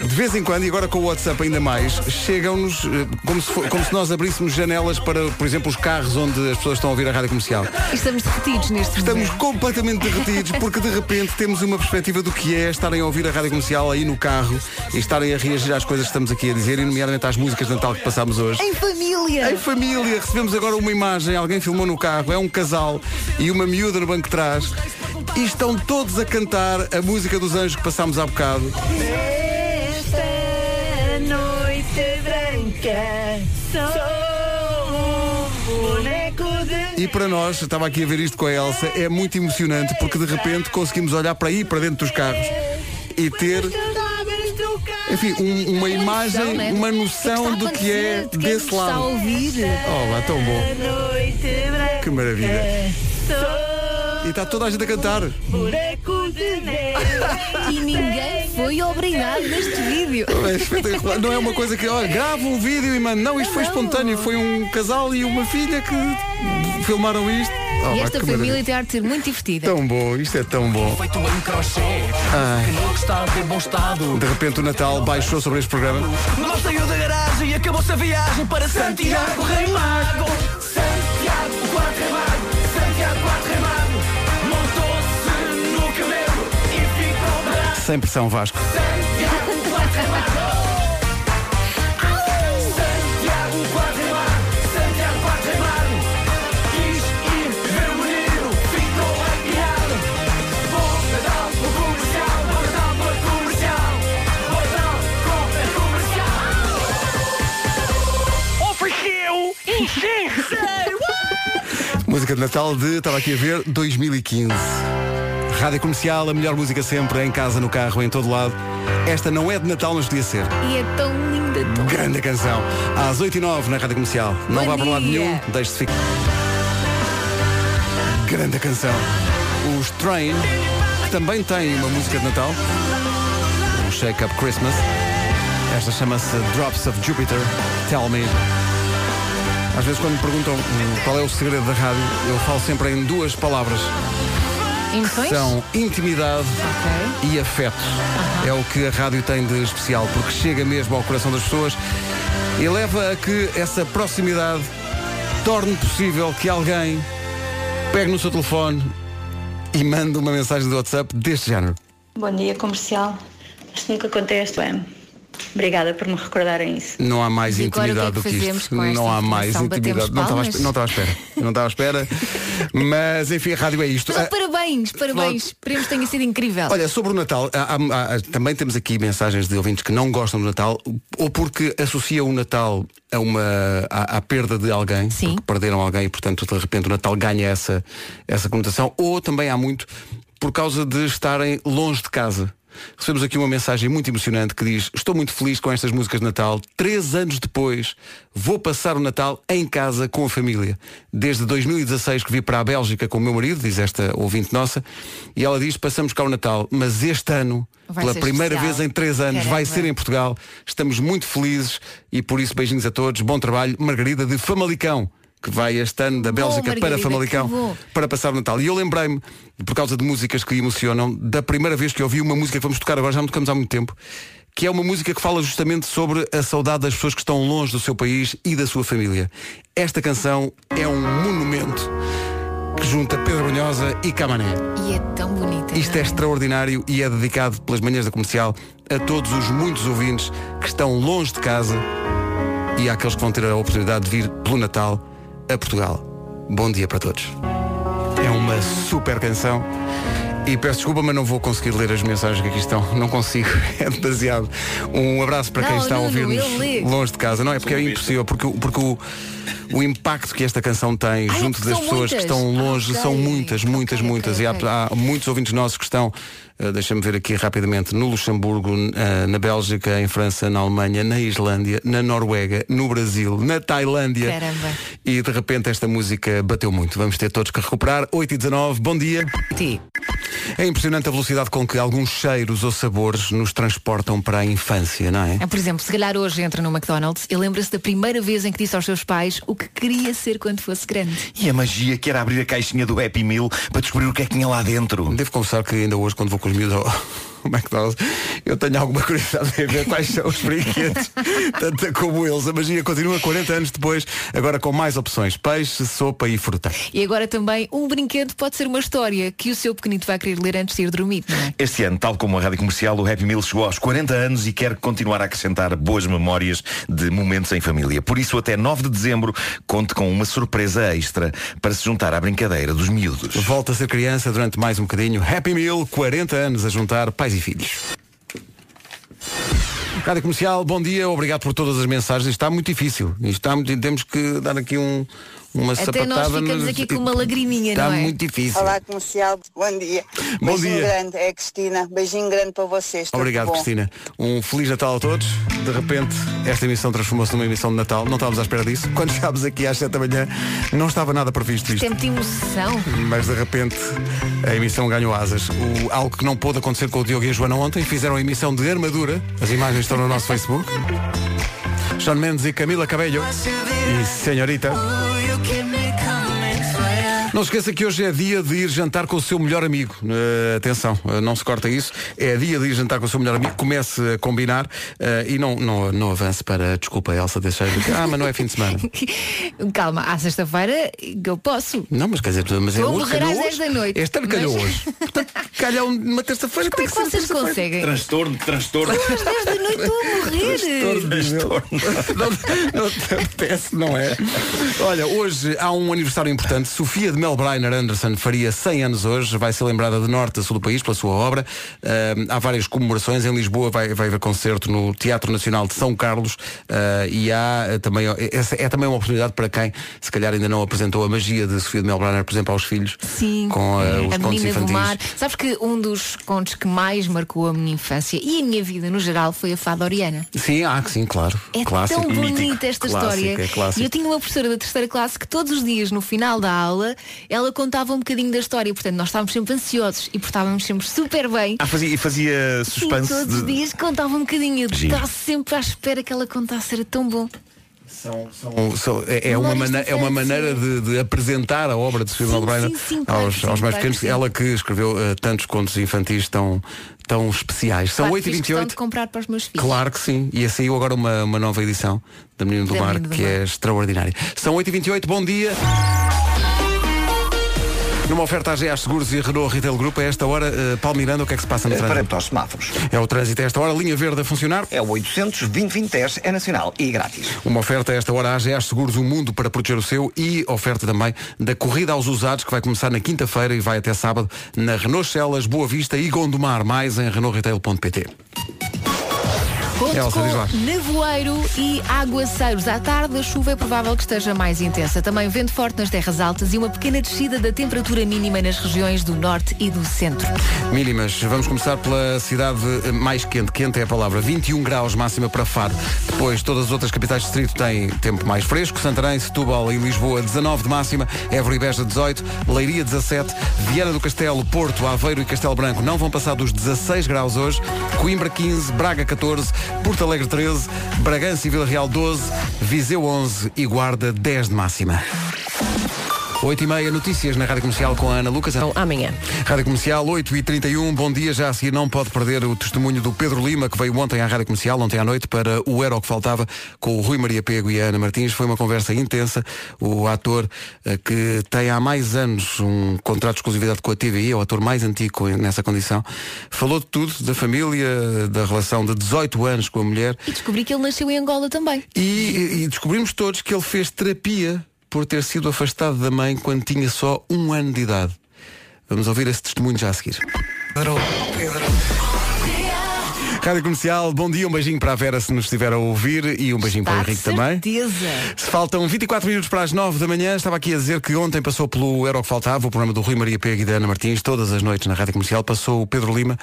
Speaker 2: de vez em quando, e agora com o WhatsApp ainda mais, chegam-nos eh, como se, fo- como se nós abríssemos janelas para, por exemplo, os carros onde as pessoas estão a ouvir a rádio comercial.
Speaker 4: Estamos derretidos neste
Speaker 2: Estamos
Speaker 4: momento.
Speaker 2: completamente derretidos porque de repente temos uma perspectiva do que é estarem a ouvir a rádio comercial aí no carro e estarem a reagir às coisas que estamos aqui a dizer, e nomeadamente às músicas de Natal que passámos hoje.
Speaker 4: Em família!
Speaker 2: Em família, recebemos agora uma imagem, alguém filmou no carro, é um casal e uma miúda no banco de trás e estão todos a cantar a música dos anjos que passámos há bocado.
Speaker 15: Sou um boneco de
Speaker 2: E para nós, estava aqui a ver isto com a Elsa, é muito emocionante porque de repente conseguimos olhar para aí, para dentro dos carros e ter, enfim, um- uma imagem,
Speaker 4: né?
Speaker 2: uma noção do que é desse
Speaker 4: Está a
Speaker 2: lado.
Speaker 4: ouvir.
Speaker 2: Oh, lá, tão bom. Que maravilha. E está toda a gente a cantar.
Speaker 15: boneco de neve. *laughs*
Speaker 4: E ninguém foi obrigado neste vídeo.
Speaker 2: Não é uma coisa que, olha, gravo um vídeo e mano, não, isto foi espontâneo, foi um casal e uma filha que filmaram isto. Oh,
Speaker 4: e esta família
Speaker 2: maravilha.
Speaker 4: tem arte de ser muito divertida.
Speaker 2: Tão bom, isto é tão bom. Ai.
Speaker 15: Ah.
Speaker 2: De repente o Natal baixou sobre este programa.
Speaker 15: Não saiu da garagem e acabou-se a viagem para Santiago Reimago. Santiago, 4 comercial. Ofereceu encher
Speaker 2: Música de Natal de, estava aqui a ver, 2015. Rádio Comercial, a melhor música sempre, em casa, no carro, em todo lado. Esta não é de Natal, mas podia ser.
Speaker 4: E é tão linda, tão
Speaker 2: Grande canção. Às 8 e 9 na Rádio Comercial. Não
Speaker 4: Bom
Speaker 2: vá para lado nenhum, deixe-se ficar. Grande canção. Os Train, que também têm uma música de Natal. Um Shake Up Christmas. Esta chama-se Drops of Jupiter. Tell me. Às vezes quando me perguntam hum, qual é o segredo da rádio, eu falo sempre em duas palavras.
Speaker 4: Emoções?
Speaker 2: São intimidade e afeto. É o que a rádio tem de especial, porque chega mesmo ao coração das pessoas e leva a que essa proximidade torne possível que alguém pegue no seu telefone e mande uma mensagem do WhatsApp deste género.
Speaker 16: Bom dia, comercial. Isto nunca acontece, bem. Obrigada por me recordarem isso.
Speaker 2: Não há mais
Speaker 16: E agora
Speaker 2: intimidade
Speaker 16: o que é que
Speaker 2: do que isto.
Speaker 16: com esta
Speaker 2: Não há mais intimidade. Não estava à espera. Não estava à espera. *laughs* Mas enfim, a rádio é isto.
Speaker 4: Mas,
Speaker 2: Ah,
Speaker 4: parabéns, parabéns. Esperemos que tenha sido incrível.
Speaker 2: Olha, sobre o Natal, há- há- há- também temos aqui mensagens de ouvintes que não gostam do Natal, ou porque associam o Natal a uma à, à perda de alguém, porque perderam alguém e portanto de repente o Natal ganha essa, essa conotação, ou também há muito por causa de estarem longe de casa. Recebemos aqui uma mensagem muito emocionante que diz Estou muito feliz com estas músicas de Natal. Três anos depois, vou passar o Natal em casa com a família. Desde 2016 que vi para a Bélgica com o meu marido, diz esta ouvinte nossa, e ela diz Passamos cá o Natal, mas este ano,
Speaker 4: Vai
Speaker 2: pela primeira
Speaker 4: especial.
Speaker 2: vez em três anos, vai
Speaker 4: Caramba.
Speaker 2: ser em Portugal. Estamos muito felizes e por isso beijinhos a todos. Bom trabalho. Margarida de Famalicão. Que vai este ano da Bélgica para
Speaker 4: Margarida,
Speaker 2: Famalicão para passar o Natal. E eu lembrei-me, por causa de músicas que emocionam, da primeira vez que ouvi uma música que vamos tocar agora, já não tocamos há muito tempo, que é uma música que fala justamente sobre a saudade das pessoas que estão longe do seu país e da sua família. Esta canção é um monumento que junta Pedro Brunhosa e Camané.
Speaker 4: E é tão bonita.
Speaker 2: Isto é extraordinário e é dedicado pelas manhãs da comercial a todos os muitos ouvintes que estão longe de casa e àqueles que vão ter a oportunidade de vir pelo Natal a Portugal. Bom dia para todos. É uma super canção. E peço desculpa, mas não vou conseguir ler as mensagens que aqui estão. Não consigo. *laughs* É demasiado. Um abraço para quem
Speaker 4: Não,
Speaker 2: está a ouvir-nos longe de casa. Não é porque é impossível, porque, o- porque o, o impacto que esta canção tem
Speaker 4: Ah, é
Speaker 2: junto das pessoas que
Speaker 4: muitas.
Speaker 2: estão longe
Speaker 4: Ah, ok.
Speaker 2: são muitas, muitas, muitas. e há, há muitos ouvintes nossos que estão, eh, deixa-me ver aqui rapidamente, no Luxemburgo, eh, na Bélgica, em França, na Alemanha, na Islândia, na Noruega, no Brasil, na Tailândia.
Speaker 4: Caramba.
Speaker 2: E de repente esta música bateu muito. Vamos ter todos que recuperar. 8 e 19, bom dia. É impressionante a velocidade com que alguns cheiros ou sabores nos transportam para a infância, não é?
Speaker 4: É, por exemplo, se calhar hoje entra no McDonald's e lembra-se da primeira vez em que disse aos seus pais o que queria ser quando fosse grande.
Speaker 17: E a magia que era abrir a caixinha do Happy Meal para descobrir o que é que tinha lá dentro.
Speaker 2: Devo confessar que ainda hoje, quando vou com os miúdos ao ao McDonald's, eu tenho alguma curiosidade em ver quais são os brinquedos, *laughs* tanto como eles. A magia continua 40 anos depois, agora com mais opções: peixe, sopa e fruta.
Speaker 4: E agora também um brinquedo pode ser uma história que o seu pequenito vai querer ler antes de ir dormir, não é?
Speaker 17: Este ano, tal como a Rádio Comercial, o Happy Meal chegou aos 40 anos e quer continuar a acrescentar boas memórias de momentos em família. Por isso, até 9 de dezembro, conte com uma surpresa extra para se juntar à brincadeira dos miúdos.
Speaker 2: Volta a ser criança durante mais um bocadinho. Happy Meal, 40 anos a juntar pais e filhos. Rádio Comercial, bom dia, obrigado por todas as mensagens. Está muito difícil. Está muito, temos que dar aqui um, uma
Speaker 4: Até
Speaker 2: sapatada.
Speaker 4: nós ficamos
Speaker 2: nos-
Speaker 4: aqui com uma lagriminha,
Speaker 2: Está
Speaker 4: não é?
Speaker 2: muito difícil.
Speaker 18: Olá comercial, bom dia.
Speaker 2: Bom
Speaker 18: Beijinho
Speaker 2: dia.
Speaker 18: grande, é Cristina. Beijinho grande para vocês. tudo
Speaker 2: Obrigado,
Speaker 18: bom.
Speaker 2: Cristina. Um Feliz Natal a todos. De repente, esta emissão transformou-se numa emissão de Natal. Não estávamos à espera disso. Quando chegámos aqui às 7 da manhã, não estava nada previsto isto.
Speaker 4: Tem muita emoção.
Speaker 2: Mas de repente a emissão ganhou asas. O, algo que não pôde acontecer com o Diogo e a Joana ontem, fizeram a emissão de armadura. As imagens estão no nosso Facebook. Sean Mendes e Camila Cabello. E senhorita. Não se esqueça que hoje é dia de ir jantar com o seu melhor amigo. Eh, atenção, eh, não se corta isso. É dia de ir jantar com o seu melhor amigo. Comece a combinar eh, e não, não, não avance para. Desculpa, Elsa, deixei de. Ah, mas não é fim de semana. *laughs*
Speaker 4: Calma, à sexta-feira eu posso.
Speaker 2: Não, mas quer dizer, mas é
Speaker 4: Vou
Speaker 2: hoje.
Speaker 4: morrer
Speaker 2: calhou
Speaker 4: às
Speaker 2: hoje.
Speaker 4: 10 da noite.
Speaker 2: Este ano calhou
Speaker 4: Mas-
Speaker 2: hoje. Portanto, *laughs* calhar uma terça-feira.
Speaker 4: Como é que vocês conseguem?
Speaker 17: Transtorno, transtorno.
Speaker 4: Às 10 da noite estou a morrer.
Speaker 2: não, não te apetece, não é? Olha, hoje há um aniversário importante. Sofia de Melbreiner Anderson faria 100 anos hoje. Vai ser lembrada de norte a sul do país pela sua obra. Ah, há várias comemorações. Em Lisboa vai, vai haver concerto no Teatro Nacional de São Carlos. Ah, e há ah, também, essa é também uma oportunidade para quem, se calhar, ainda não apresentou a magia de Sofia de Melbreiner, por exemplo, aos filhos.
Speaker 4: Sim.
Speaker 2: Com ah, os
Speaker 4: a
Speaker 2: contos
Speaker 4: menina do
Speaker 2: infantis.
Speaker 4: mar. Sabes que um dos contos que mais marcou a minha infância e a minha vida no geral foi a Fada Oriana.
Speaker 2: Sim, ah, sim, claro.
Speaker 4: É
Speaker 2: clássico.
Speaker 4: tão bonita esta
Speaker 2: Clássico,
Speaker 4: história.
Speaker 2: É clássico.
Speaker 4: e eu tinha uma professora da terceira classe que todos os dias, no final da aula, ela contava um bocadinho da história. Portanto, nós estávamos sempre ansiosos e portávamos sempre super bem.
Speaker 17: Ah, fazia, fazia suspense.
Speaker 4: Sim, todos os dias contava um bocadinho. Estava sempre à espera que ela contasse, era tão bom.
Speaker 2: São- são- é, é uma, mana- é uma maneira de, de apresentar a obra de
Speaker 4: sim, claro
Speaker 2: aos,
Speaker 4: sim,
Speaker 2: aos mais pequenos.
Speaker 4: que sim.
Speaker 2: Ela que escreveu eh, tantos contos infantis tão, tão especiais. São
Speaker 4: Claro, fiz questão
Speaker 2: 8h28.
Speaker 4: de comprar para os meus filhos.
Speaker 2: Claro que sim. E saiu agora uma, uma nova edição da Menino do
Speaker 4: Da
Speaker 2: Mar,
Speaker 4: do
Speaker 2: que
Speaker 4: Mar.
Speaker 2: é extraordinária. São 8h28, bom dia. Numa oferta à GA Seguros e Renault Retail Group, a esta hora, eh, Paulo Miranda, o que é que se passa no
Speaker 3: Para
Speaker 2: trânsito?
Speaker 3: os semáforos.
Speaker 2: É o trânsito a esta hora, linha verde a funcionar.
Speaker 3: É o 800 2010 é nacional e grátis.
Speaker 2: Uma oferta a esta hora à AGA Seguros, o mundo para proteger o seu e oferta também da corrida aos usados que vai começar na quinta-feira e vai até sábado na Renault Celas, Boa Vista e Gondomar, mais em renaultretail.pt.
Speaker 4: Conto
Speaker 2: Elsa,
Speaker 4: com nevoeiro e aguaceiros. À tarde, a chuva é provável que esteja mais intensa. Também vento forte nas terras altas e uma pequena descida da temperatura mínima nas regiões do norte e do centro.
Speaker 2: Mínimas, vamos começar pela cidade mais quente, quente é a palavra, 21 graus máxima para Faro. Depois todas as outras capitais de distrito têm tempo mais fresco, Santarém, Setúbal e Lisboa 19 de máxima, Évora e Beja 18, Leiria 17, Viana do Castelo, Porto, Aveiro e Castelo Branco não vão passar dos 16 graus hoje, Coimbra 15, Braga 14, Porto Alegre 13, Bragança e Vila Real 12, Viseu 11 e Guarda 10 de máxima. 8 e meia, notícias na Rádio Comercial com a Ana Lucas.
Speaker 1: Então, amanhã.
Speaker 2: Rádio Comercial, 8 e 31 bom dia. Já a seguir não pode perder o testemunho do Pedro Lima, que veio ontem à Rádio Comercial, ontem à noite, para o Era o que Faltava, com o Rui Maria Pego e a Ana Martins. Foi uma conversa intensa. O ator eh, que tem há mais anos um contrato de exclusividade com a TVI, é o ator mais antigo nessa condição, falou de tudo, da família, da relação de 18 anos com a mulher.
Speaker 4: E descobri que ele nasceu em Angola também.
Speaker 2: E, e descobrimos todos que ele fez terapia por ter sido afastado da mãe quando tinha só um ano de idade. Vamos ouvir esse testemunho já a seguir. Rádio Comercial, bom dia, um beijinho para a Vera se nos estiver a ouvir e um beijinho para o
Speaker 4: Está de
Speaker 2: Henrique também.
Speaker 4: certeza.
Speaker 2: Se faltam 24 minutos para as 9 da manhã, estava aqui a dizer que ontem passou pelo Era o que Faltava, o programa do Rui Maria Pega e da Ana Martins, todas as noites na Rádio Comercial, passou o Pedro Lima,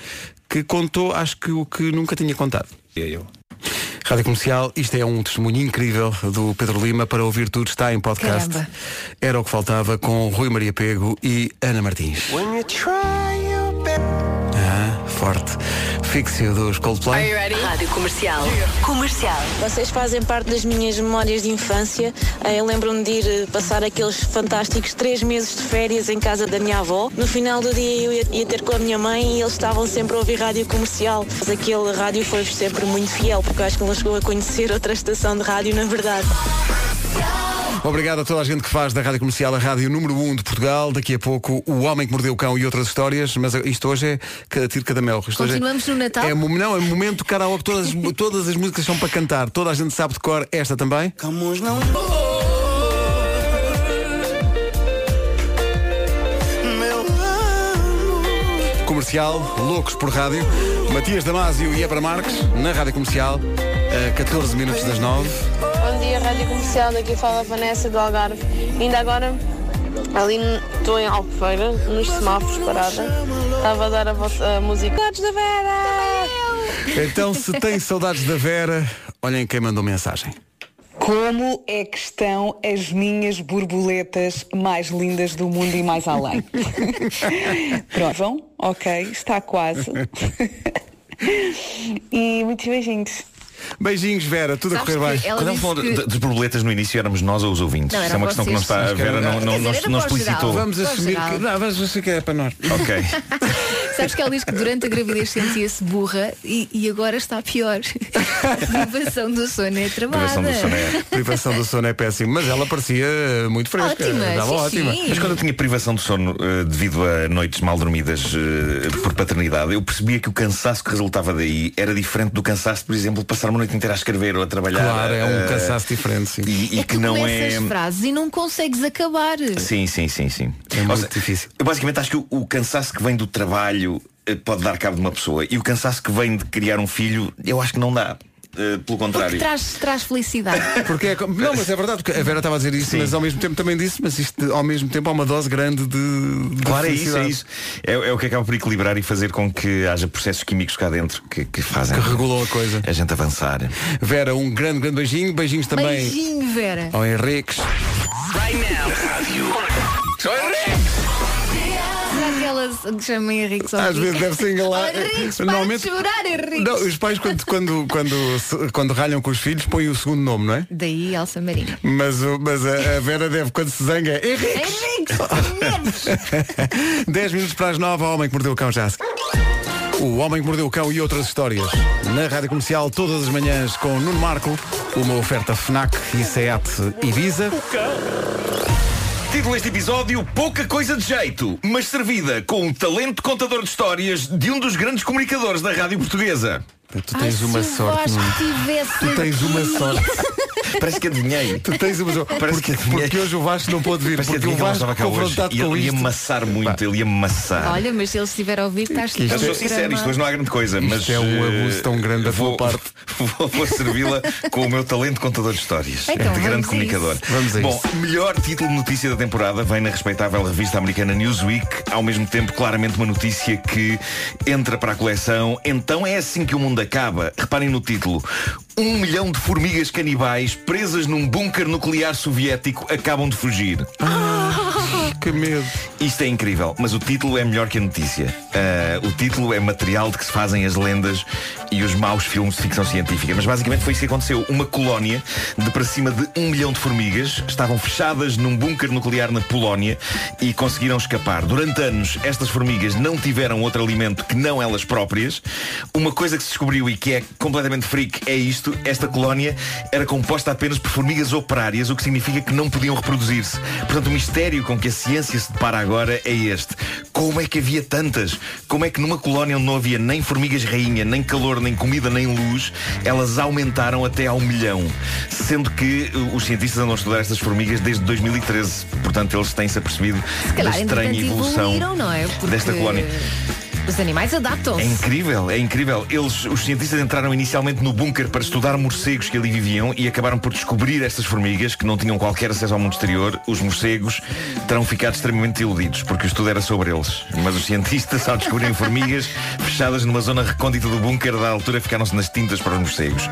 Speaker 2: que contou, acho que o que nunca tinha contado.
Speaker 17: Eu.
Speaker 2: Rádio Comercial, isto é um testemunho incrível do Pedro Lima para ouvir tudo, está em podcast.
Speaker 4: Caramba.
Speaker 2: Era o que faltava com Rui Maria Pego e Ana Martins. Ah, forte. Fixio dos Coldplay.
Speaker 19: Rádio Comercial. Comercial.
Speaker 20: Vocês fazem parte das minhas memórias de infância. Eh, Eu lembro-me de ir eh, passar aqueles fantásticos três meses de férias em casa da minha avó. No final do dia eu ia, ter com a minha mãe e eles estavam sempre a ouvir rádio comercial. Mas aquele rádio foi sempre muito fiel, porque eu acho que não chegou a conhecer outra estação de rádio, na verdade.
Speaker 2: Obrigado a toda a gente que faz da Rádio Comercial a rádio número 1 de Portugal. Daqui a pouco o Homem que Mordeu o Cão e outras histórias. Mas isto hoje é cada tiro, cada mel. Isto hoje é-
Speaker 4: Continuamos no Natal?
Speaker 2: É, não, é momento karaoke. Todas, todas as músicas são para cantar. Toda a gente sabe de cor. Esta também. Comercial, loucos por rádio. Matias Damasio e Ebra Marques, na Rádio Comercial, a 14 minutos das 9.
Speaker 20: Bom dia, Rádio Comercial. Daqui fala Vanessa do Algarve. Ainda agora, ali estou em Albufeira, nos semáforos parada. Estava a dar a, vossa, a música. Saudades da Vera!
Speaker 2: Então, se tem saudades da Vera, olhem quem mandou mensagem.
Speaker 21: Como é que estão as minhas borboletas mais lindas do mundo e mais além? *laughs* Vão? ok, está quase. *laughs* e muitos beijinhos.
Speaker 2: Beijinhos, Vera, tudo a
Speaker 21: Sabes
Speaker 2: correr
Speaker 21: que
Speaker 2: bem.
Speaker 21: ela
Speaker 17: Quando
Speaker 21: disse
Speaker 17: falou
Speaker 21: que-
Speaker 17: de- das borboletas no início éramos nós ou os ouvintes.
Speaker 21: Não,
Speaker 17: Isso é uma questão que não
Speaker 21: vocês.
Speaker 17: está. A Vera não, não,
Speaker 4: Quer dizer,
Speaker 17: não
Speaker 4: era para o
Speaker 17: explicitou.
Speaker 2: Vamos assumir
Speaker 4: geral.
Speaker 2: que. Não, vamos assumir que é para nós.
Speaker 17: Ok. *laughs*
Speaker 4: Sabes que ela diz que durante a gravidez sentia-se burra e, e agora está pior. A *laughs* privação do sono é travada.
Speaker 2: Privação do sono é, privação do sono é péssimo, mas ela parecia eh, muito fresca.
Speaker 4: Ótima,
Speaker 2: Estava
Speaker 4: sim,
Speaker 2: ótima.
Speaker 4: sim.
Speaker 17: Mas quando eu tinha privação de sono eh, devido a noites mal dormidas eh, por paternidade, eu percebia que o cansaço que resultava daí era diferente do cansaço, por exemplo, de passar uma noite inteira a escrever ou a trabalhar.
Speaker 2: Claro, é um cansaço diferente, sim.
Speaker 17: E, e
Speaker 4: é
Speaker 17: que
Speaker 4: que
Speaker 17: não é.
Speaker 4: frases e não consegues acabar.
Speaker 17: Sim, sim, sim, sim.
Speaker 2: É muito difícil.
Speaker 17: Eu basicamente acho que o, o cansaço que vem do trabalho pode dar cabo de uma pessoa e o cansaço que vem de criar um filho, eu acho que não dá. Eh, pelo
Speaker 4: Porque
Speaker 17: contrário.
Speaker 4: traz, traz felicidade. *laughs*
Speaker 2: Porque é, como- não, mas é verdade, porque a Vera estava a dizer isso,
Speaker 17: Sim.
Speaker 2: mas ao mesmo tempo também disse, mas isto ao mesmo tempo há uma dose grande de, de
Speaker 17: Claro, é isso, é
Speaker 2: felicidade.
Speaker 17: isso. É, é o que acaba por equilibrar e fazer com que haja processos químicos cá dentro que, que fazem
Speaker 2: Que regulam a coisa.
Speaker 17: a gente avançar.
Speaker 2: Vera, um grande, grande beijinho, beijinhos também
Speaker 4: Beijinho, Vera.
Speaker 2: ao Henriques.
Speaker 4: Será que elas que chamam Henrique só
Speaker 2: Às vezes deve ser engalar. *laughs*
Speaker 4: Henriques, para
Speaker 2: Normalmente-
Speaker 4: chorar, Henriques.
Speaker 2: Não, os pais quando, quando, quando, quando ralham com os filhos põem o segundo nome, não é?
Speaker 4: Daí Elsa Marinho.
Speaker 2: Mas, o- mas a, a Vera deve, quando se zanga, Henriques!
Speaker 4: Henriques,
Speaker 2: 10 minutos para as 9, o Homem que Mordeu o Cão já. se- O Homem que Mordeu o Cão e outras histórias. Na Rádio Comercial, todas as manhãs com Nuno Marco, uma oferta FNAC e SEAT Ibiza.
Speaker 17: Título deste episódio, pouca coisa de jeito, mas servida com um talento contador de histórias de um dos grandes comunicadores da rádio portuguesa.
Speaker 2: Tu tens uma
Speaker 4: se o
Speaker 2: sorte,
Speaker 4: Vasco tivesse
Speaker 2: Tu tens uma
Speaker 4: aqui.
Speaker 2: sorte. *laughs*
Speaker 17: Parece que adivinhei.
Speaker 2: Tu tens uma.
Speaker 17: Parece
Speaker 2: Porque,
Speaker 17: que adivinhei.
Speaker 2: porque hoje o Vasco não pode vir.
Speaker 17: Parece que
Speaker 2: Porque o
Speaker 17: que não
Speaker 2: Vasco
Speaker 17: estava cá hoje.
Speaker 2: confrontado
Speaker 17: E
Speaker 2: com
Speaker 17: ele ia
Speaker 2: isto.
Speaker 17: amassar muito, ele ia amassar.
Speaker 4: Olha, mas se ele estiver a ouvir, estás
Speaker 17: Eu sou sincero, isto hoje não há grande coisa, mas
Speaker 2: é um
Speaker 17: eh,
Speaker 2: abuso tão grande da
Speaker 17: vou,
Speaker 2: tua parte. *laughs*
Speaker 17: Vou, vou servi-la com o meu talento contador de histórias.
Speaker 4: Então,
Speaker 17: de grande
Speaker 4: vamos a
Speaker 17: comunicador.
Speaker 4: isso.
Speaker 2: Vamos a
Speaker 17: Bom,
Speaker 2: isso.
Speaker 17: melhor título de notícia da temporada vem na respeitável revista americana Newsweek, ao mesmo tempo claramente uma notícia que entra para a coleção. Então é assim que o mundo acaba. Reparem no título. Um milhão de formigas canibais presas num bunker nuclear soviético acabam de fugir.
Speaker 2: Que medo.
Speaker 17: Isto é incrível, mas o título é melhor que a notícia. Ah, o título é material de que se fazem as lendas e os maus filmes de ficção científica. Mas basicamente foi isso que aconteceu. Uma colónia de para cima de um milhão de formigas estavam fechadas num bunker nuclear na Polónia e conseguiram escapar. Durante anos, estas formigas não tiveram outro alimento que não elas próprias. Uma coisa que se descobriu e que é completamente freak é isto. Esta colónia era composta apenas por formigas operárias, o que significa que não podiam reproduzir-se. Portanto, o mistério com que a ciência se depara agora é este. Como é que havia tantas? Como é que numa colónia onde não havia nem formigas rainha, nem calor, nem comida, nem luz, elas aumentaram até ao milhão? Sendo que uh, os cientistas andam a estudar estas formigas desde 2013. Portanto, eles têm-se apercebido
Speaker 4: Se
Speaker 17: da estranha evolução
Speaker 4: é? Porque
Speaker 17: desta colónia.
Speaker 4: Os animais
Speaker 17: É
Speaker 4: adaptam-se.
Speaker 17: incrível, é incrível. Eles, os cientistas entraram inicialmente no bunker para estudar morcegos que ali viviam e acabaram por descobrir estas formigas que não tinham qualquer acesso ao mundo exterior. Os morcegos terão ficado extremamente iludidos porque o estudo era sobre eles. Mas os cientistas, ao descobrirem formigas *laughs* fechadas numa zona recôndita do bunker, da altura ficaram-se nas tintas para os morcegos.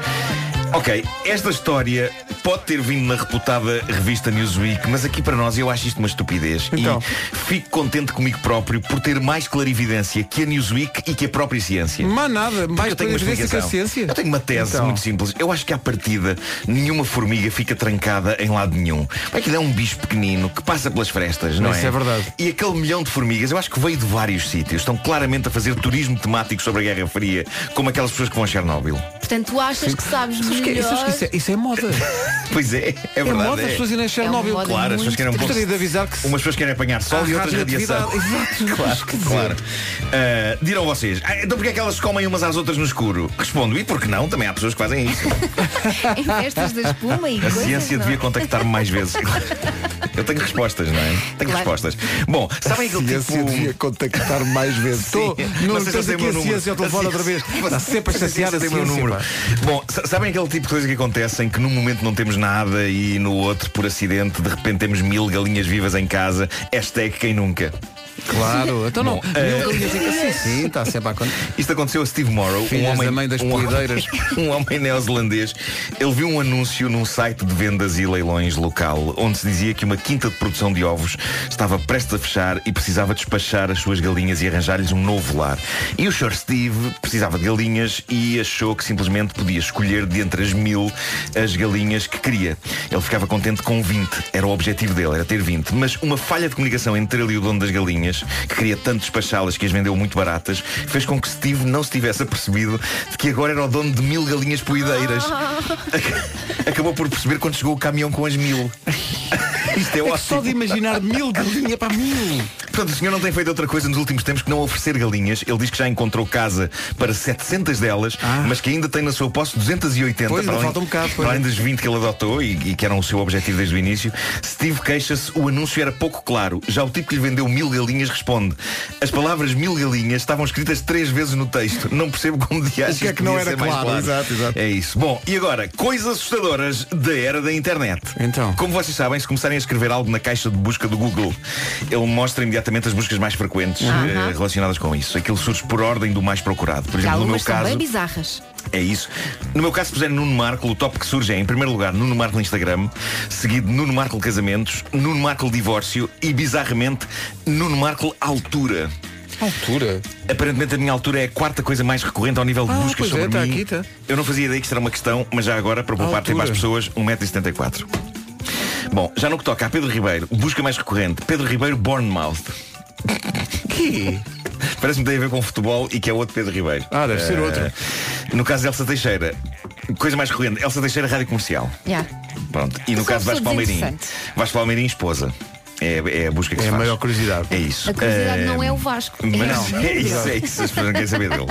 Speaker 17: Ok, esta história pode ter vindo na reputada revista Newsweek, mas aqui para nós eu acho isto uma estupidez.
Speaker 2: Então.
Speaker 17: E fico contente comigo próprio por ter mais clarividência que a Newsweek e que a própria ciência.
Speaker 2: Mas nada, mais
Speaker 17: eu tenho uma
Speaker 2: evidência que a ciência.
Speaker 17: Eu tenho uma tese
Speaker 2: Então.
Speaker 17: muito simples. Eu acho que à partida nenhuma formiga fica trancada em lado nenhum. Aquilo é um bicho pequenino que passa pelas frestas, não
Speaker 2: Isso é verdade.
Speaker 17: E aquele milhão de formigas, eu acho que veio de vários sítios. Estão claramente a fazer turismo temático sobre a Guerra Fria, como aquelas pessoas que vão a Chernobyl.
Speaker 4: Portanto, tu achas que sabes
Speaker 2: Sabes que- sabes que isso, é, isso é moda. *laughs*
Speaker 17: Pois é, é verdade.
Speaker 2: moda, as pessoas irem a Chernobyl.
Speaker 17: Claro, as pessoas querem um
Speaker 2: Gostaria de avisar que se-
Speaker 17: Umas pessoas querem apanhar sol e outras radiação. *laughs*
Speaker 2: exato.
Speaker 17: Claro, claro. Ah, dirão vocês, "Ah, então porque é que elas comem umas às outras no escuro? Respondo, e porque não? Também há pessoas que fazem isso. *laughs*
Speaker 4: em festas da espuma e
Speaker 17: A
Speaker 4: coisas,
Speaker 17: ciência
Speaker 4: não?
Speaker 17: devia contactar-me mais vezes. Eu tenho respostas, não é? Tenho
Speaker 4: Claro.
Speaker 17: respostas. Bom, sabem
Speaker 2: A
Speaker 17: aquele
Speaker 2: ciência
Speaker 17: tipo.
Speaker 2: devia contactar mais vezes. Estou, não
Speaker 17: Vocês
Speaker 2: tens
Speaker 17: têm
Speaker 2: aqui
Speaker 17: o
Speaker 2: a
Speaker 17: meu
Speaker 2: ciência ao telefone outra vez. Sempre a chatear a
Speaker 17: tem o meu
Speaker 2: ciência.
Speaker 17: número. Bom, sa- sabem aquele tipo de coisa que acontece em que num momento não temos nada e no outro, por acidente, de repente temos mil galinhas vivas em casa. Hashtag quem nunca.
Speaker 2: Claro, *laughs* então não.
Speaker 17: Bom,
Speaker 2: em casa. Sim, sim, está sempre a acontecer.
Speaker 17: Isto aconteceu a Steve Morrow, um
Speaker 2: Filhas
Speaker 17: homem,
Speaker 2: da mãe das
Speaker 17: um, *laughs* um homem neozelandês. Ele viu um anúncio num site de vendas e leilões local, onde se dizia que uma quinta de produção de ovos estava prestes a fechar e precisava despachar as suas galinhas e arranjar-lhes um novo lar. E o Sr. Steve precisava de galinhas e achou que simplesmente podia escolher de entre as mil as galinhas que queria. Ele ficava contente com 20, era o objetivo dele, era ter 20. Mas uma falha de comunicação entre ele e o dono das galinhas, que queria tanto despachá-las que as vendeu muito baratas, fez com que Steve não se tivesse apercebido de que agora era o dono de mil galinhas poideiras. *laughs* Acabou por perceber quando chegou o caminhão com as mil. *laughs* Isto é ótimo.
Speaker 2: Só de imaginar mil galinhas para mil.
Speaker 17: Portanto, o senhor não tem feito outra coisa nos últimos tempos que não oferecer galinhas. Ele diz que já encontrou casa para 700 delas, mas que ainda tem na sua posse 280.
Speaker 2: Ah. Pois,
Speaker 17: para além,
Speaker 2: falta um bocado,
Speaker 17: para além
Speaker 2: é.
Speaker 17: das 20 que ele adotou e, e que eram o seu objetivo desde o início. Steve queixa-se, o anúncio era pouco claro. Já o tipo que lhe vendeu mil galinhas responde. As palavras mil galinhas estavam escritas três vezes no texto. Não percebo como de
Speaker 2: O que é que não era claro? Exato, exato.
Speaker 17: É isso. Bom, e agora, coisas assustadoras da era da internet.
Speaker 2: Então.
Speaker 17: Como vocês sabem, se começarem a escrever algo na caixa de busca do Google, ele mostra imediatamente as buscas mais frequentes eh, relacionadas com isso. Aquilo surge por ordem do mais procurado. Por exemplo, no meu
Speaker 4: algumas são
Speaker 17: caso.
Speaker 4: bem bizarras.
Speaker 17: É isso. No meu caso, se puser Nuno Marco, o top que surge é, em primeiro lugar, Nuno Marco Instagram, seguido de Nuno Marco Casamentos, Nuno Marco Divórcio e, bizarramente, Nuno Marco Altura.
Speaker 2: Altura?
Speaker 17: Aparentemente a minha altura é a quarta coisa mais recorrente ao nível de
Speaker 2: Ah,
Speaker 17: buscas
Speaker 2: pois é,
Speaker 17: sobre
Speaker 2: tá
Speaker 17: mim.
Speaker 2: aqui, tá.
Speaker 17: Eu não fazia ideia que isto era uma questão, mas já agora, para poupar tempo às pessoas, 1,74m. Bom, já no que toca a Pedro Ribeiro, busca mais recorrente, Pedro Ribeiro Bournemouth.
Speaker 2: Que?
Speaker 17: Parece-me que tem a ver com futebol e que é outro Pedro Ribeiro.
Speaker 2: Ah, deve ser
Speaker 17: Eh,
Speaker 2: outro.
Speaker 17: No caso de Elsa Teixeira, coisa mais recorrente, Elsa Teixeira, rádio comercial.
Speaker 4: Yeah.
Speaker 17: Pronto. E no
Speaker 4: Só
Speaker 17: caso de Vasco Palmeirim. Vasco Palmeirim, esposa. É, é a busca que
Speaker 2: É
Speaker 17: se
Speaker 2: a
Speaker 17: faz.
Speaker 2: maior curiosidade.
Speaker 17: É isso.
Speaker 4: A curiosidade
Speaker 17: Eh,
Speaker 4: não é o Vasco.
Speaker 17: mas
Speaker 4: é
Speaker 17: não, *laughs* é isso, é isso. As pessoas não querem saber dele.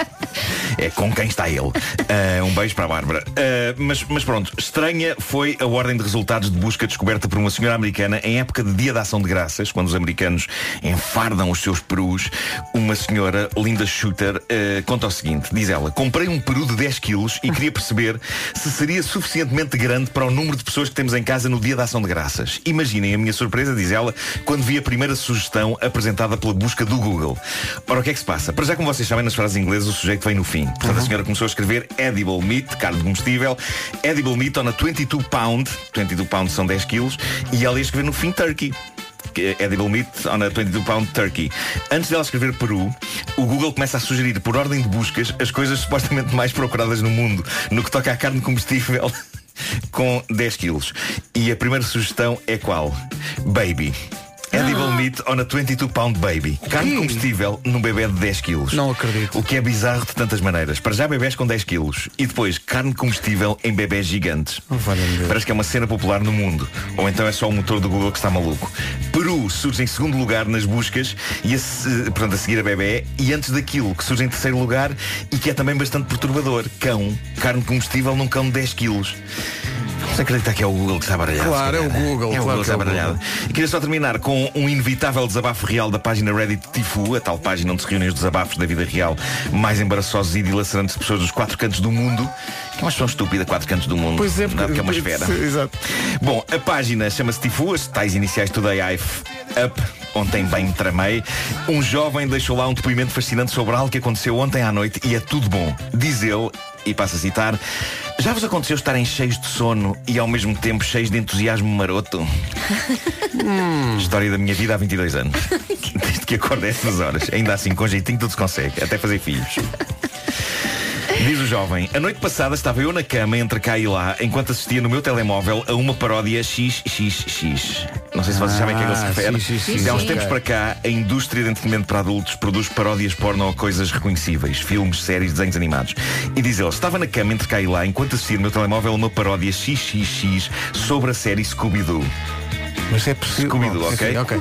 Speaker 17: É com quem está ele. Ah, um beijo para a Bárbara. Ah, mas, mas pronto, estranha foi a ordem de resultados de busca descoberta por uma senhora americana em época de Dia da Ação de Graças, quando os americanos enfardam os seus perus. Uma senhora, Linda Shooter, conta o seguinte: diz ela, comprei um peru de 10 quilos e queria perceber se seria suficientemente grande para o número de pessoas que temos em casa no Dia da Ação de Graças. Imaginem a minha surpresa, diz ela, quando vi a primeira sugestão apresentada pela busca do Google. Ora, o que é que se passa? Para já, como vocês sabem, nas frases inglesas o sujeito vem no fim. Portanto, a senhora começou a escrever edible meat, carne de combustível, edible meat on a 22 pound, 22 pounds são 10 quilos, e ela ia escrever no fim turkey. é Edible meat on a 22 pound turkey. Antes dela escrever Peru, o Google começa a sugerir, por ordem de buscas, as coisas supostamente mais procuradas no mundo, no que toca à carne de combustível, *laughs* com 10 quilos. E a primeira sugestão é qual? Baby. Edible meat on a 22 pound baby. Carne de combustível num bebê de 10 quilos.
Speaker 2: Não acredito.
Speaker 17: O que é bizarro de tantas maneiras. Para já bebés com 10 quilos. E depois carne de combustível em bebés gigantes. Parece que é uma cena popular no mundo. Ou então é só o motor do Google que está maluco. Peru surge em segundo lugar nas buscas e a, portanto, a seguir a bebê. E antes daquilo que surge em terceiro lugar e que é também bastante perturbador. Cão. Carne de combustível num cão de 10 quilos. Você acredita que é o Google que está baralhado?
Speaker 2: Claro, é o
Speaker 17: calhar,
Speaker 2: Google,
Speaker 17: É o
Speaker 2: claro
Speaker 17: Google que
Speaker 2: é
Speaker 17: está baralhado. E queria só terminar com um inevitável desabafo real da página Reddit Tifu, a tal página onde se reúnem os desabafos da vida real mais embaraçosos e dilacerantes de pessoas dos quatro cantos do mundo. Que é uma expressão estúpida, quatro cantos do mundo.
Speaker 2: Pois é,
Speaker 17: Não porque é uma *laughs* esfera.
Speaker 2: Exato.
Speaker 17: Bom, a página chama-se Tifu, as tais iniciais Today I've Up, ontem bem me tramei. Um jovem deixou lá um depoimento fascinante sobre algo que aconteceu ontem à noite e é tudo bom. Diz ele, e passo a citar, já vos aconteceu estarem cheios de sono e ao mesmo tempo cheios de entusiasmo maroto? História da minha vida há 22 anos. *laughs* Desde que acordo a essas horas. Ainda assim, com jeitinho tudo se consegue. Até fazer filhos. Diz o jovem, a noite passada estava eu na cama entre cá e lá, enquanto assistia no meu telemóvel a uma paródia XXX. Não sei se vocês sabem a que é que ele se
Speaker 2: Ah,
Speaker 17: refere. De há uns
Speaker 2: sim.
Speaker 17: tempos para cá, a indústria de entretenimento para adultos produz paródias porno a coisas reconhecíveis, filmes, séries, desenhos animados. E diz ele, estava na cama entre cá e lá, enquanto assistia no meu telemóvel a uma paródia XXX sobre a série Scooby-Doo.
Speaker 2: Mas é possível.
Speaker 17: Scooby-Doo, ok?
Speaker 2: sim, ok.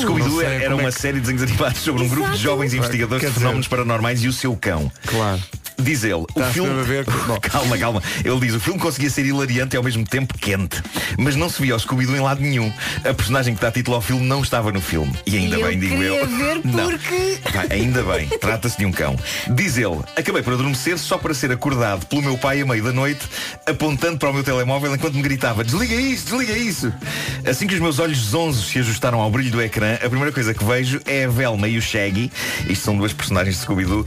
Speaker 17: Scooby-Doo era
Speaker 2: é
Speaker 17: uma
Speaker 2: que-
Speaker 17: série de desenhos animados sobre um grupo de jovens investigadores
Speaker 2: Quer
Speaker 17: de
Speaker 2: dizer-
Speaker 17: fenómenos paranormais e o seu cão.
Speaker 2: Claro.
Speaker 17: Diz ele, o filme.
Speaker 2: a ver *laughs*
Speaker 17: calma, calma. Ele diz, o filme conseguia ser hilariante e ao mesmo tempo quente. Mas não se via o Scooby-Doo em lado nenhum. A personagem que dá título ao filme não estava no filme. E ainda
Speaker 4: E eu
Speaker 17: bem, digo
Speaker 4: queria
Speaker 17: eu.
Speaker 4: ver *laughs*
Speaker 17: Não.
Speaker 4: porque-
Speaker 17: Pá, ainda bem, *laughs* trata-se de um cão. Diz ele, acabei por adormecer só para ser acordado pelo meu pai à meia da noite, apontando para o meu telemóvel enquanto me gritava, desliga isso, desliga isso. Assim que os meus olhos zonzos se ajustaram ao brilho do ecrã, a primeira coisa que vejo é a Velma e o Shaggy, isto são duas personagens de Scooby-Doo,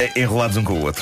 Speaker 17: eh, enrolados um com o outro.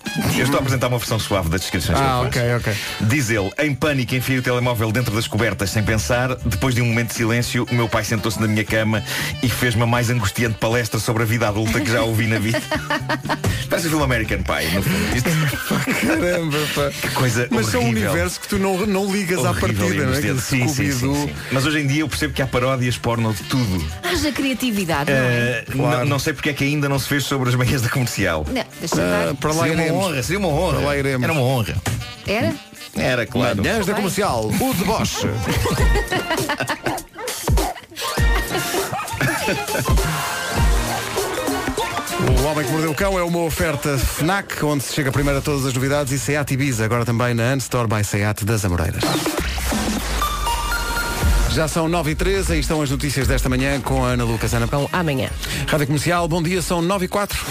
Speaker 17: Eu estou a apresentar uma versão suave das descrições que
Speaker 2: Ah,
Speaker 17: ele faz.
Speaker 2: ok, ok.
Speaker 17: Diz ele, em pânico enfiei o telemóvel dentro das cobertas sem pensar. Depois de um momento de silêncio, o meu pai sentou-se na minha cama e fez-me a mais angustiante palestra sobre a vida adulta que já ouvi na vida. *laughs* Parece o filme American Pie, no fundo. Isto- *laughs*
Speaker 2: Caramba, pá.
Speaker 17: Que coisa
Speaker 2: Mas são um
Speaker 17: horrível.
Speaker 2: universo que tu não, não ligas à
Speaker 17: Horrível e
Speaker 2: partida, não é?
Speaker 17: Sim, sim, sim, sim. Mas hoje em dia eu percebo que há paródias porno de tudo.
Speaker 4: Haja criatividade, não é?
Speaker 17: Uh, n- Não sei porque é que ainda não se fez sobre as manhãs da comercial.
Speaker 4: Não, deixa
Speaker 2: Ah,
Speaker 4: estar.
Speaker 2: para lá
Speaker 17: uma
Speaker 2: iremos.
Speaker 17: Honra, seria uma honra.
Speaker 2: Para lá iremos.
Speaker 17: Era uma honra.
Speaker 4: Era?
Speaker 17: Era, claro.
Speaker 2: Manhãs da comercial, o deboche. *laughs* O Homem que Mordeu o Cão é uma oferta FNAC, onde se chega primeiro a todas as novidades, e Seat Ibiza, agora também na Unstore by Seat das Amoreiras. Já são 9 e 13 aí estão as notícias desta manhã com a Ana Lucas. Ana
Speaker 1: Então, amanhã.
Speaker 2: Rádio Comercial, bom dia, são 9 e 4.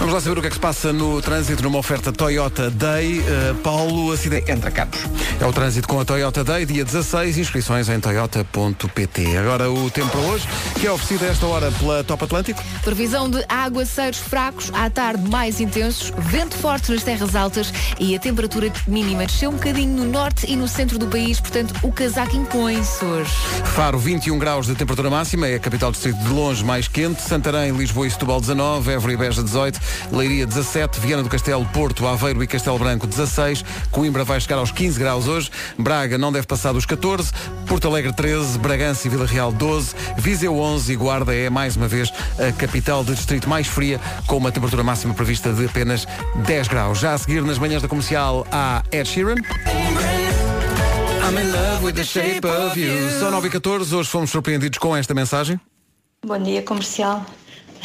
Speaker 2: Vamos lá saber o que é que se passa no trânsito numa oferta Toyota Day. Uh, Paulo, acidente.
Speaker 3: Entra Campos.
Speaker 2: É o trânsito com a Toyota Day, dia 16, inscrições em toyota.pt. Agora o tempo para hoje, que é oferecido a esta hora pela Top Atlântico.
Speaker 4: Previsão de aguaceiros fracos, à tarde mais intensos, vento forte nas terras altas e a temperatura mínima desceu um bocadinho no norte e no centro do país, portanto o casaco impõe-se hoje.
Speaker 2: Faro, 21 graus de temperatura máxima, é a capital do distrito de longe mais quente. Santarém, Lisboa e Setúbal 19, Évora e Beja 18, Leiria 17, Viana do Castelo, Porto, Aveiro e Castelo Branco 16, Coimbra vai chegar aos 15 graus hoje, Braga não deve passar dos 14, Porto Alegre 13, Bragança e Vila Real 12, Viseu 11 e Guarda é mais uma vez a capital do distrito mais fria, com uma temperatura máxima prevista de apenas 10 graus. Já a seguir nas manhãs da comercial há Ed Sheeran. I'm in love with the shape of you. São 9 e 14, hoje fomos surpreendidos com esta mensagem.
Speaker 16: Bom dia, comercial.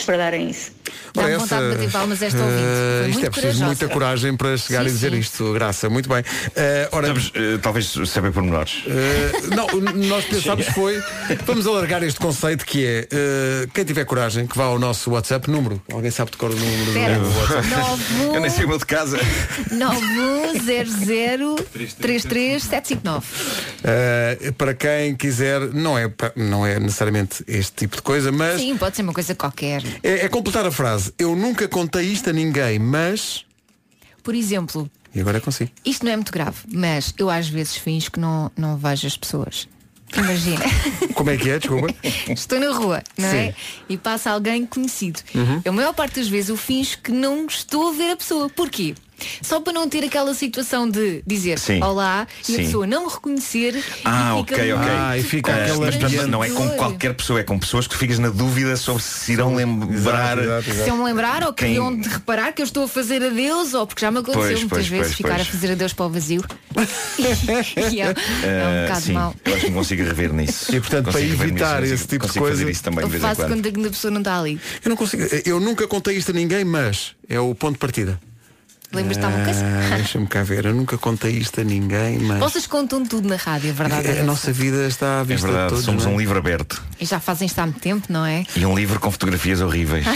Speaker 16: Para darem isso.
Speaker 2: Ora,
Speaker 4: vontade de bater palmas esta ouvinte. Foi
Speaker 2: isto
Speaker 4: muito
Speaker 2: é preciso
Speaker 4: corajosa.
Speaker 2: muita coragem para chegar
Speaker 4: Sim,
Speaker 2: e dizer
Speaker 4: sim.
Speaker 2: isto, Graça. Muito bem. Eh, ora,
Speaker 17: Vamos, eh, talvez saber pormenores.
Speaker 2: eh, não, nós pensámos foi. Vamos alargar este conceito que é eh, quem tiver coragem que vá ao nosso WhatsApp número. Alguém sabe de cor o número
Speaker 4: Espera.
Speaker 2: do WhatsApp?
Speaker 17: Eu nem sei o meu de casa.
Speaker 4: 910033759.
Speaker 2: Eh, para quem quiser, não é, não é necessariamente este tipo de coisa, mas
Speaker 4: Sim, pode ser uma coisa qualquer.
Speaker 2: é, é completar a frase. Eu nunca contei isto a ninguém, mas.
Speaker 4: Por exemplo,
Speaker 2: E agora é consigo.
Speaker 4: isto não é muito grave, mas eu às vezes finjo que não, não vejo as pessoas. Imagina, *laughs*
Speaker 2: Como é que é? Desculpa. *laughs*
Speaker 4: estou na rua, não é?
Speaker 2: Sim.
Speaker 4: E passa alguém conhecido.
Speaker 2: Uhum.
Speaker 4: A maior parte das vezes eu finjo que não estou a ver a pessoa. Porquê? Só para não ter aquela situação de dizer
Speaker 17: Sim.
Speaker 4: olá e a
Speaker 17: Sim.
Speaker 4: pessoa não me reconhecer
Speaker 17: Ah,
Speaker 4: e fica
Speaker 17: ok, ok.
Speaker 4: muito
Speaker 2: Ah, e fica
Speaker 17: Ah,
Speaker 2: aquela
Speaker 17: mas, portanto, não é com qualquer pessoa, é com pessoas que tu ficas na dúvida sobre se irão lembrar.
Speaker 2: Exato, exato,
Speaker 4: Se eu me lembrar ou que
Speaker 17: Quem-
Speaker 4: de reparar que eu estou a fazer adeus ou porque já me aconteceu
Speaker 17: Pois,
Speaker 4: muitas
Speaker 17: pois,
Speaker 4: vezes
Speaker 17: pois,
Speaker 4: ficar
Speaker 17: pois.
Speaker 4: a fazer adeus para o vazio. *laughs* *laughs* e é, é um
Speaker 17: Ah,
Speaker 4: bocado
Speaker 17: sim,
Speaker 4: mau.
Speaker 17: eu acho que me consigo rever nisso.
Speaker 2: E, portanto, para
Speaker 17: Consigo rever
Speaker 2: evitar
Speaker 17: nisso,
Speaker 2: esse
Speaker 17: consigo-
Speaker 2: tipo de
Speaker 17: consigo
Speaker 2: coisa,
Speaker 17: fazer isso também
Speaker 4: Eu
Speaker 17: de vez em
Speaker 4: faço
Speaker 17: quando.
Speaker 4: quando a pessoa não está ali.
Speaker 2: Eu não consigo. Eu nunca contei isto a ninguém, mas é o ponto de partida.
Speaker 4: Lembras-te de alguma
Speaker 2: Ah,
Speaker 4: coisa?
Speaker 2: Deixa-me cá ver. Eu nunca contei isto a ninguém, mas.
Speaker 4: Vocês contam tudo na rádio, a verdade.
Speaker 2: a,
Speaker 4: é
Speaker 2: a nossa vida está à
Speaker 17: É
Speaker 2: vista de
Speaker 17: verdade,
Speaker 2: todos.
Speaker 17: somos
Speaker 2: não é?
Speaker 17: um livro aberto.
Speaker 4: E já fazem isto há muito tempo, não é?
Speaker 17: E um livro com fotografias horríveis. *laughs*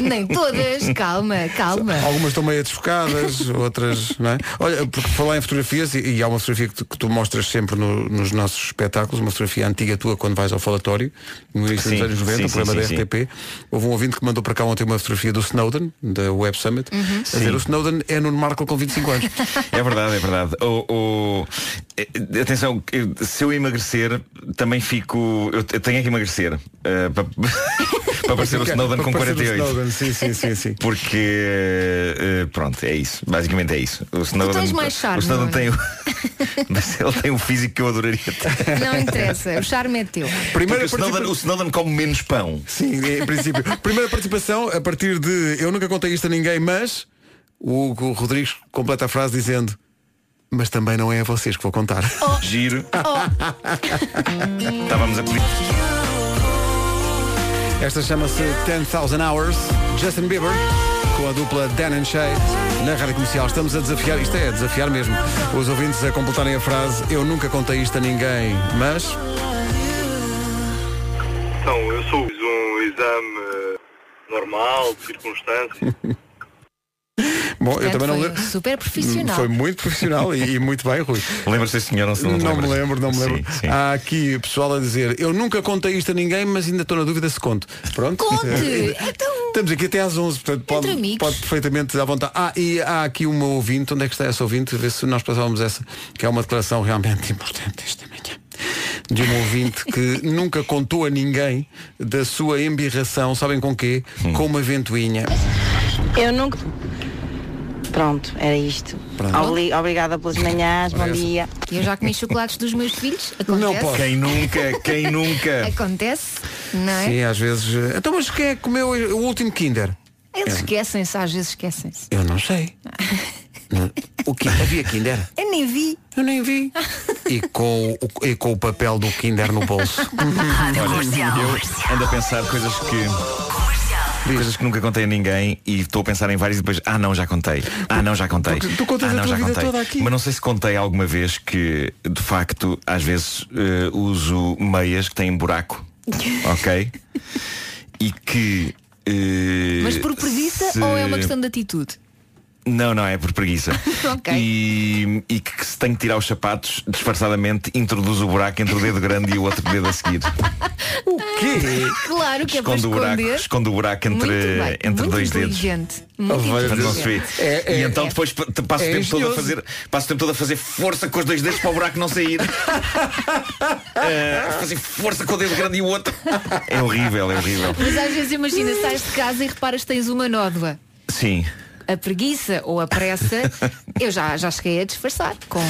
Speaker 4: Nem todas, calma, calma.
Speaker 2: Algumas estão meio desfocadas, *laughs* outras, não é? Olha, porque falar em fotografias, e, e há uma fotografia que tu, que tu mostras sempre no- nos nossos espetáculos, uma fotografia antiga tua quando vais ao falatório, no início
Speaker 17: Sim,
Speaker 2: dos anos 90,
Speaker 17: sim,
Speaker 2: o programa
Speaker 17: sim,
Speaker 2: da
Speaker 17: sim,
Speaker 2: RTP. Houve um ouvinte que mandou para cá ontem uma fotografia do Snowden, da Web Summit,
Speaker 4: Uhum.
Speaker 2: A dizer o Snowden é Nuno Marco com 25 anos.
Speaker 17: É verdade, é verdade. O, o- eh, atenção, se eu emagrecer, também fico. Eu, tenho que emagrecer. eh, pa- *laughs* para parecer o Snowden
Speaker 2: Para
Speaker 17: com
Speaker 2: parecer o
Speaker 17: 48.
Speaker 2: Snowden, sim, sim, sim, sim.
Speaker 17: Porque eh, pronto, é isso. Basicamente é isso. O Snowden,
Speaker 4: tens mais charme,
Speaker 17: o Snowden
Speaker 4: não
Speaker 17: tem o... *laughs* Mas ele tem um físico que eu adoraria ter.
Speaker 4: Não interessa, o charme é teu.
Speaker 17: Porque o, Snowden, o Snowden come menos pão.
Speaker 2: Sim, em princípio. Primeira participação a partir de eu nunca contei isto a ninguém, mas o Hugo Rodrigues completa a frase dizendo mas também não é a vocês que vou contar. *laughs*
Speaker 17: Giro. Estávamos a pedir.
Speaker 2: Esta chama-se 10,000 Hours, Justin Bieber, com a dupla Dan and Shay, na rádio comercial. Estamos a desafiar, isto é, desafiar mesmo, os ouvintes a completarem a frase Eu nunca contei isto a ninguém, mas.
Speaker 22: Então, eu sou um exame eh, normal, de circunstâncias. *laughs*
Speaker 2: Bom, eu
Speaker 4: Portanto,
Speaker 2: também não
Speaker 4: foi
Speaker 2: lembro.
Speaker 4: super profissional.
Speaker 2: Foi muito profissional e, e muito bem, Rui.
Speaker 17: Lembra-se desse senhor? Não, se- não,
Speaker 2: Não me lembro, não me lembro.
Speaker 17: Sim, sim.
Speaker 2: Há aqui pessoal a dizer, eu nunca contei isto a ninguém, mas ainda estou na dúvida se conto. Pronto.
Speaker 4: Conte! *laughs* Então,
Speaker 2: Estamos aqui até às 11, portanto pode, pode perfeitamente à vontade. Ah, e há aqui uma ouvinte, onde é que está essa ouvinte? Ver se nós passávamos essa, que é uma declaração realmente *laughs* importante esta manhã. De uma ouvinte que nunca contou a ninguém da sua embirração, sabem com quê?
Speaker 17: Hum.
Speaker 2: Com uma ventoinha.
Speaker 23: Eu nunca. Pronto, era isto.
Speaker 2: Pronto.
Speaker 23: Obli- Obrigada pelas manhãs, bom dia.
Speaker 4: eu já comi chocolates dos meus filhos. Acontece.
Speaker 17: Quem nunca, quem nunca.
Speaker 4: Acontece, não é?
Speaker 2: Sim, às vezes. eh, Então, mas quem é que comeu o último Kinder?
Speaker 4: Eles
Speaker 2: É.
Speaker 4: esquecem-se, às vezes esquecem-se.
Speaker 2: Eu não sei. Não. *laughs* O que havia Kinder?
Speaker 4: Eu nem vi.
Speaker 2: Eu nem vi. E com, o, e com o papel do Kinder no bolso.
Speaker 17: Olha, eu ando a pensar coisas que. Coisas que nunca contei a ninguém e estou a pensar em várias e depois, ah não, já contei. Ah não, já contei.
Speaker 2: Porque tu contas
Speaker 17: ah,
Speaker 2: a
Speaker 17: não,
Speaker 2: tua
Speaker 17: já
Speaker 2: vida
Speaker 17: contei.
Speaker 2: toda aqui.
Speaker 17: Mas não sei se contei alguma vez que, de facto, às vezes eh, uso meias que têm buraco. *laughs* ok? E que. eh,
Speaker 4: Mas por preguiça
Speaker 17: se-
Speaker 4: ou é uma questão de atitude?
Speaker 17: Não, não, é por preguiça. *laughs*
Speaker 4: Ok.
Speaker 17: E, e que, se tem que tirar os sapatos, disfarçadamente introduz o buraco entre o dedo grande e o outro dedo a seguir. *laughs*
Speaker 2: O quê?
Speaker 4: Claro que é para
Speaker 17: Esconde o buraco,
Speaker 4: esconder.
Speaker 17: esconde o buraco entre,
Speaker 4: bem,
Speaker 17: entre dois dedos.
Speaker 4: inteligente.
Speaker 2: É,
Speaker 17: e
Speaker 2: é,
Speaker 17: então
Speaker 2: é.
Speaker 17: depois pa- passo,
Speaker 2: É
Speaker 17: o tempo todo a fazer, passo o tempo todo a fazer força com os dois dedos para o buraco não sair. *laughs* Eh, fazer força com o dedo grande e o outro. É horrível, é horrível.
Speaker 4: Mas às vezes imagina, sais de casa e reparas que tens uma nódoa.
Speaker 17: Sim.
Speaker 4: A preguiça ou a pressa, *laughs* eu já, já cheguei a disfarçar com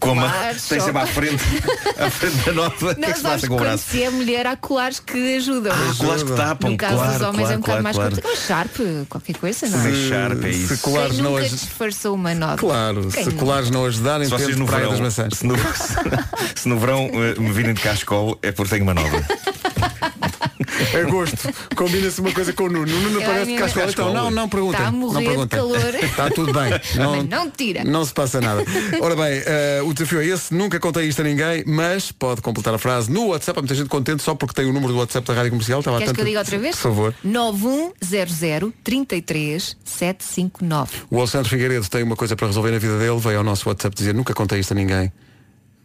Speaker 17: Como
Speaker 4: colares,
Speaker 17: tem sempre à frente, *laughs* à frente da nota. O que
Speaker 4: Não,
Speaker 17: é que se passa com o braço?
Speaker 4: se é mulher há colares que ajudam.
Speaker 17: Ah, colares que tapam,
Speaker 4: No caso
Speaker 17: claro,
Speaker 4: dos homens é um
Speaker 17: claro,
Speaker 4: bocado mais
Speaker 17: claro,
Speaker 4: complicado. Mas Sharp, qualquer coisa, não é?
Speaker 17: Se- Sharp, é isso.
Speaker 2: Se colares não aj-
Speaker 4: disfarçou uma nota.
Speaker 2: Claro,
Speaker 4: Quem
Speaker 2: se
Speaker 4: nunca?
Speaker 2: colares não ajudarem,
Speaker 17: Se vocês no verão,
Speaker 2: das Maçãs.
Speaker 17: se *laughs* no, se no verão eh, me virem de cascol é porque tenho uma nova.
Speaker 2: É gosto. Combina-se uma coisa com o Nuno. O Nuno
Speaker 4: Ai,
Speaker 2: parece
Speaker 4: minha-
Speaker 2: cascola. Então, não, não perguntem.
Speaker 4: Está a morrer
Speaker 2: não
Speaker 4: de
Speaker 2: perguntem.
Speaker 4: calor.
Speaker 2: Está tudo bem. *laughs*
Speaker 4: Também não tira.
Speaker 2: Não se passa nada. *laughs* Ora bem, eh, o desafio é esse. Nunca contei isto a ninguém, mas pode completar a frase no WhatsApp. Há muita gente contente só porque tem o número do WhatsApp da Rádio Comercial. Estava
Speaker 4: Queres
Speaker 2: tanto...
Speaker 4: que eu diga outra vez?
Speaker 2: Por favor.
Speaker 4: 9100 33 759.
Speaker 2: O Alexandre Figueiredo tem uma coisa para resolver na vida dele. Veio ao nosso WhatsApp dizer nunca contei isto a ninguém,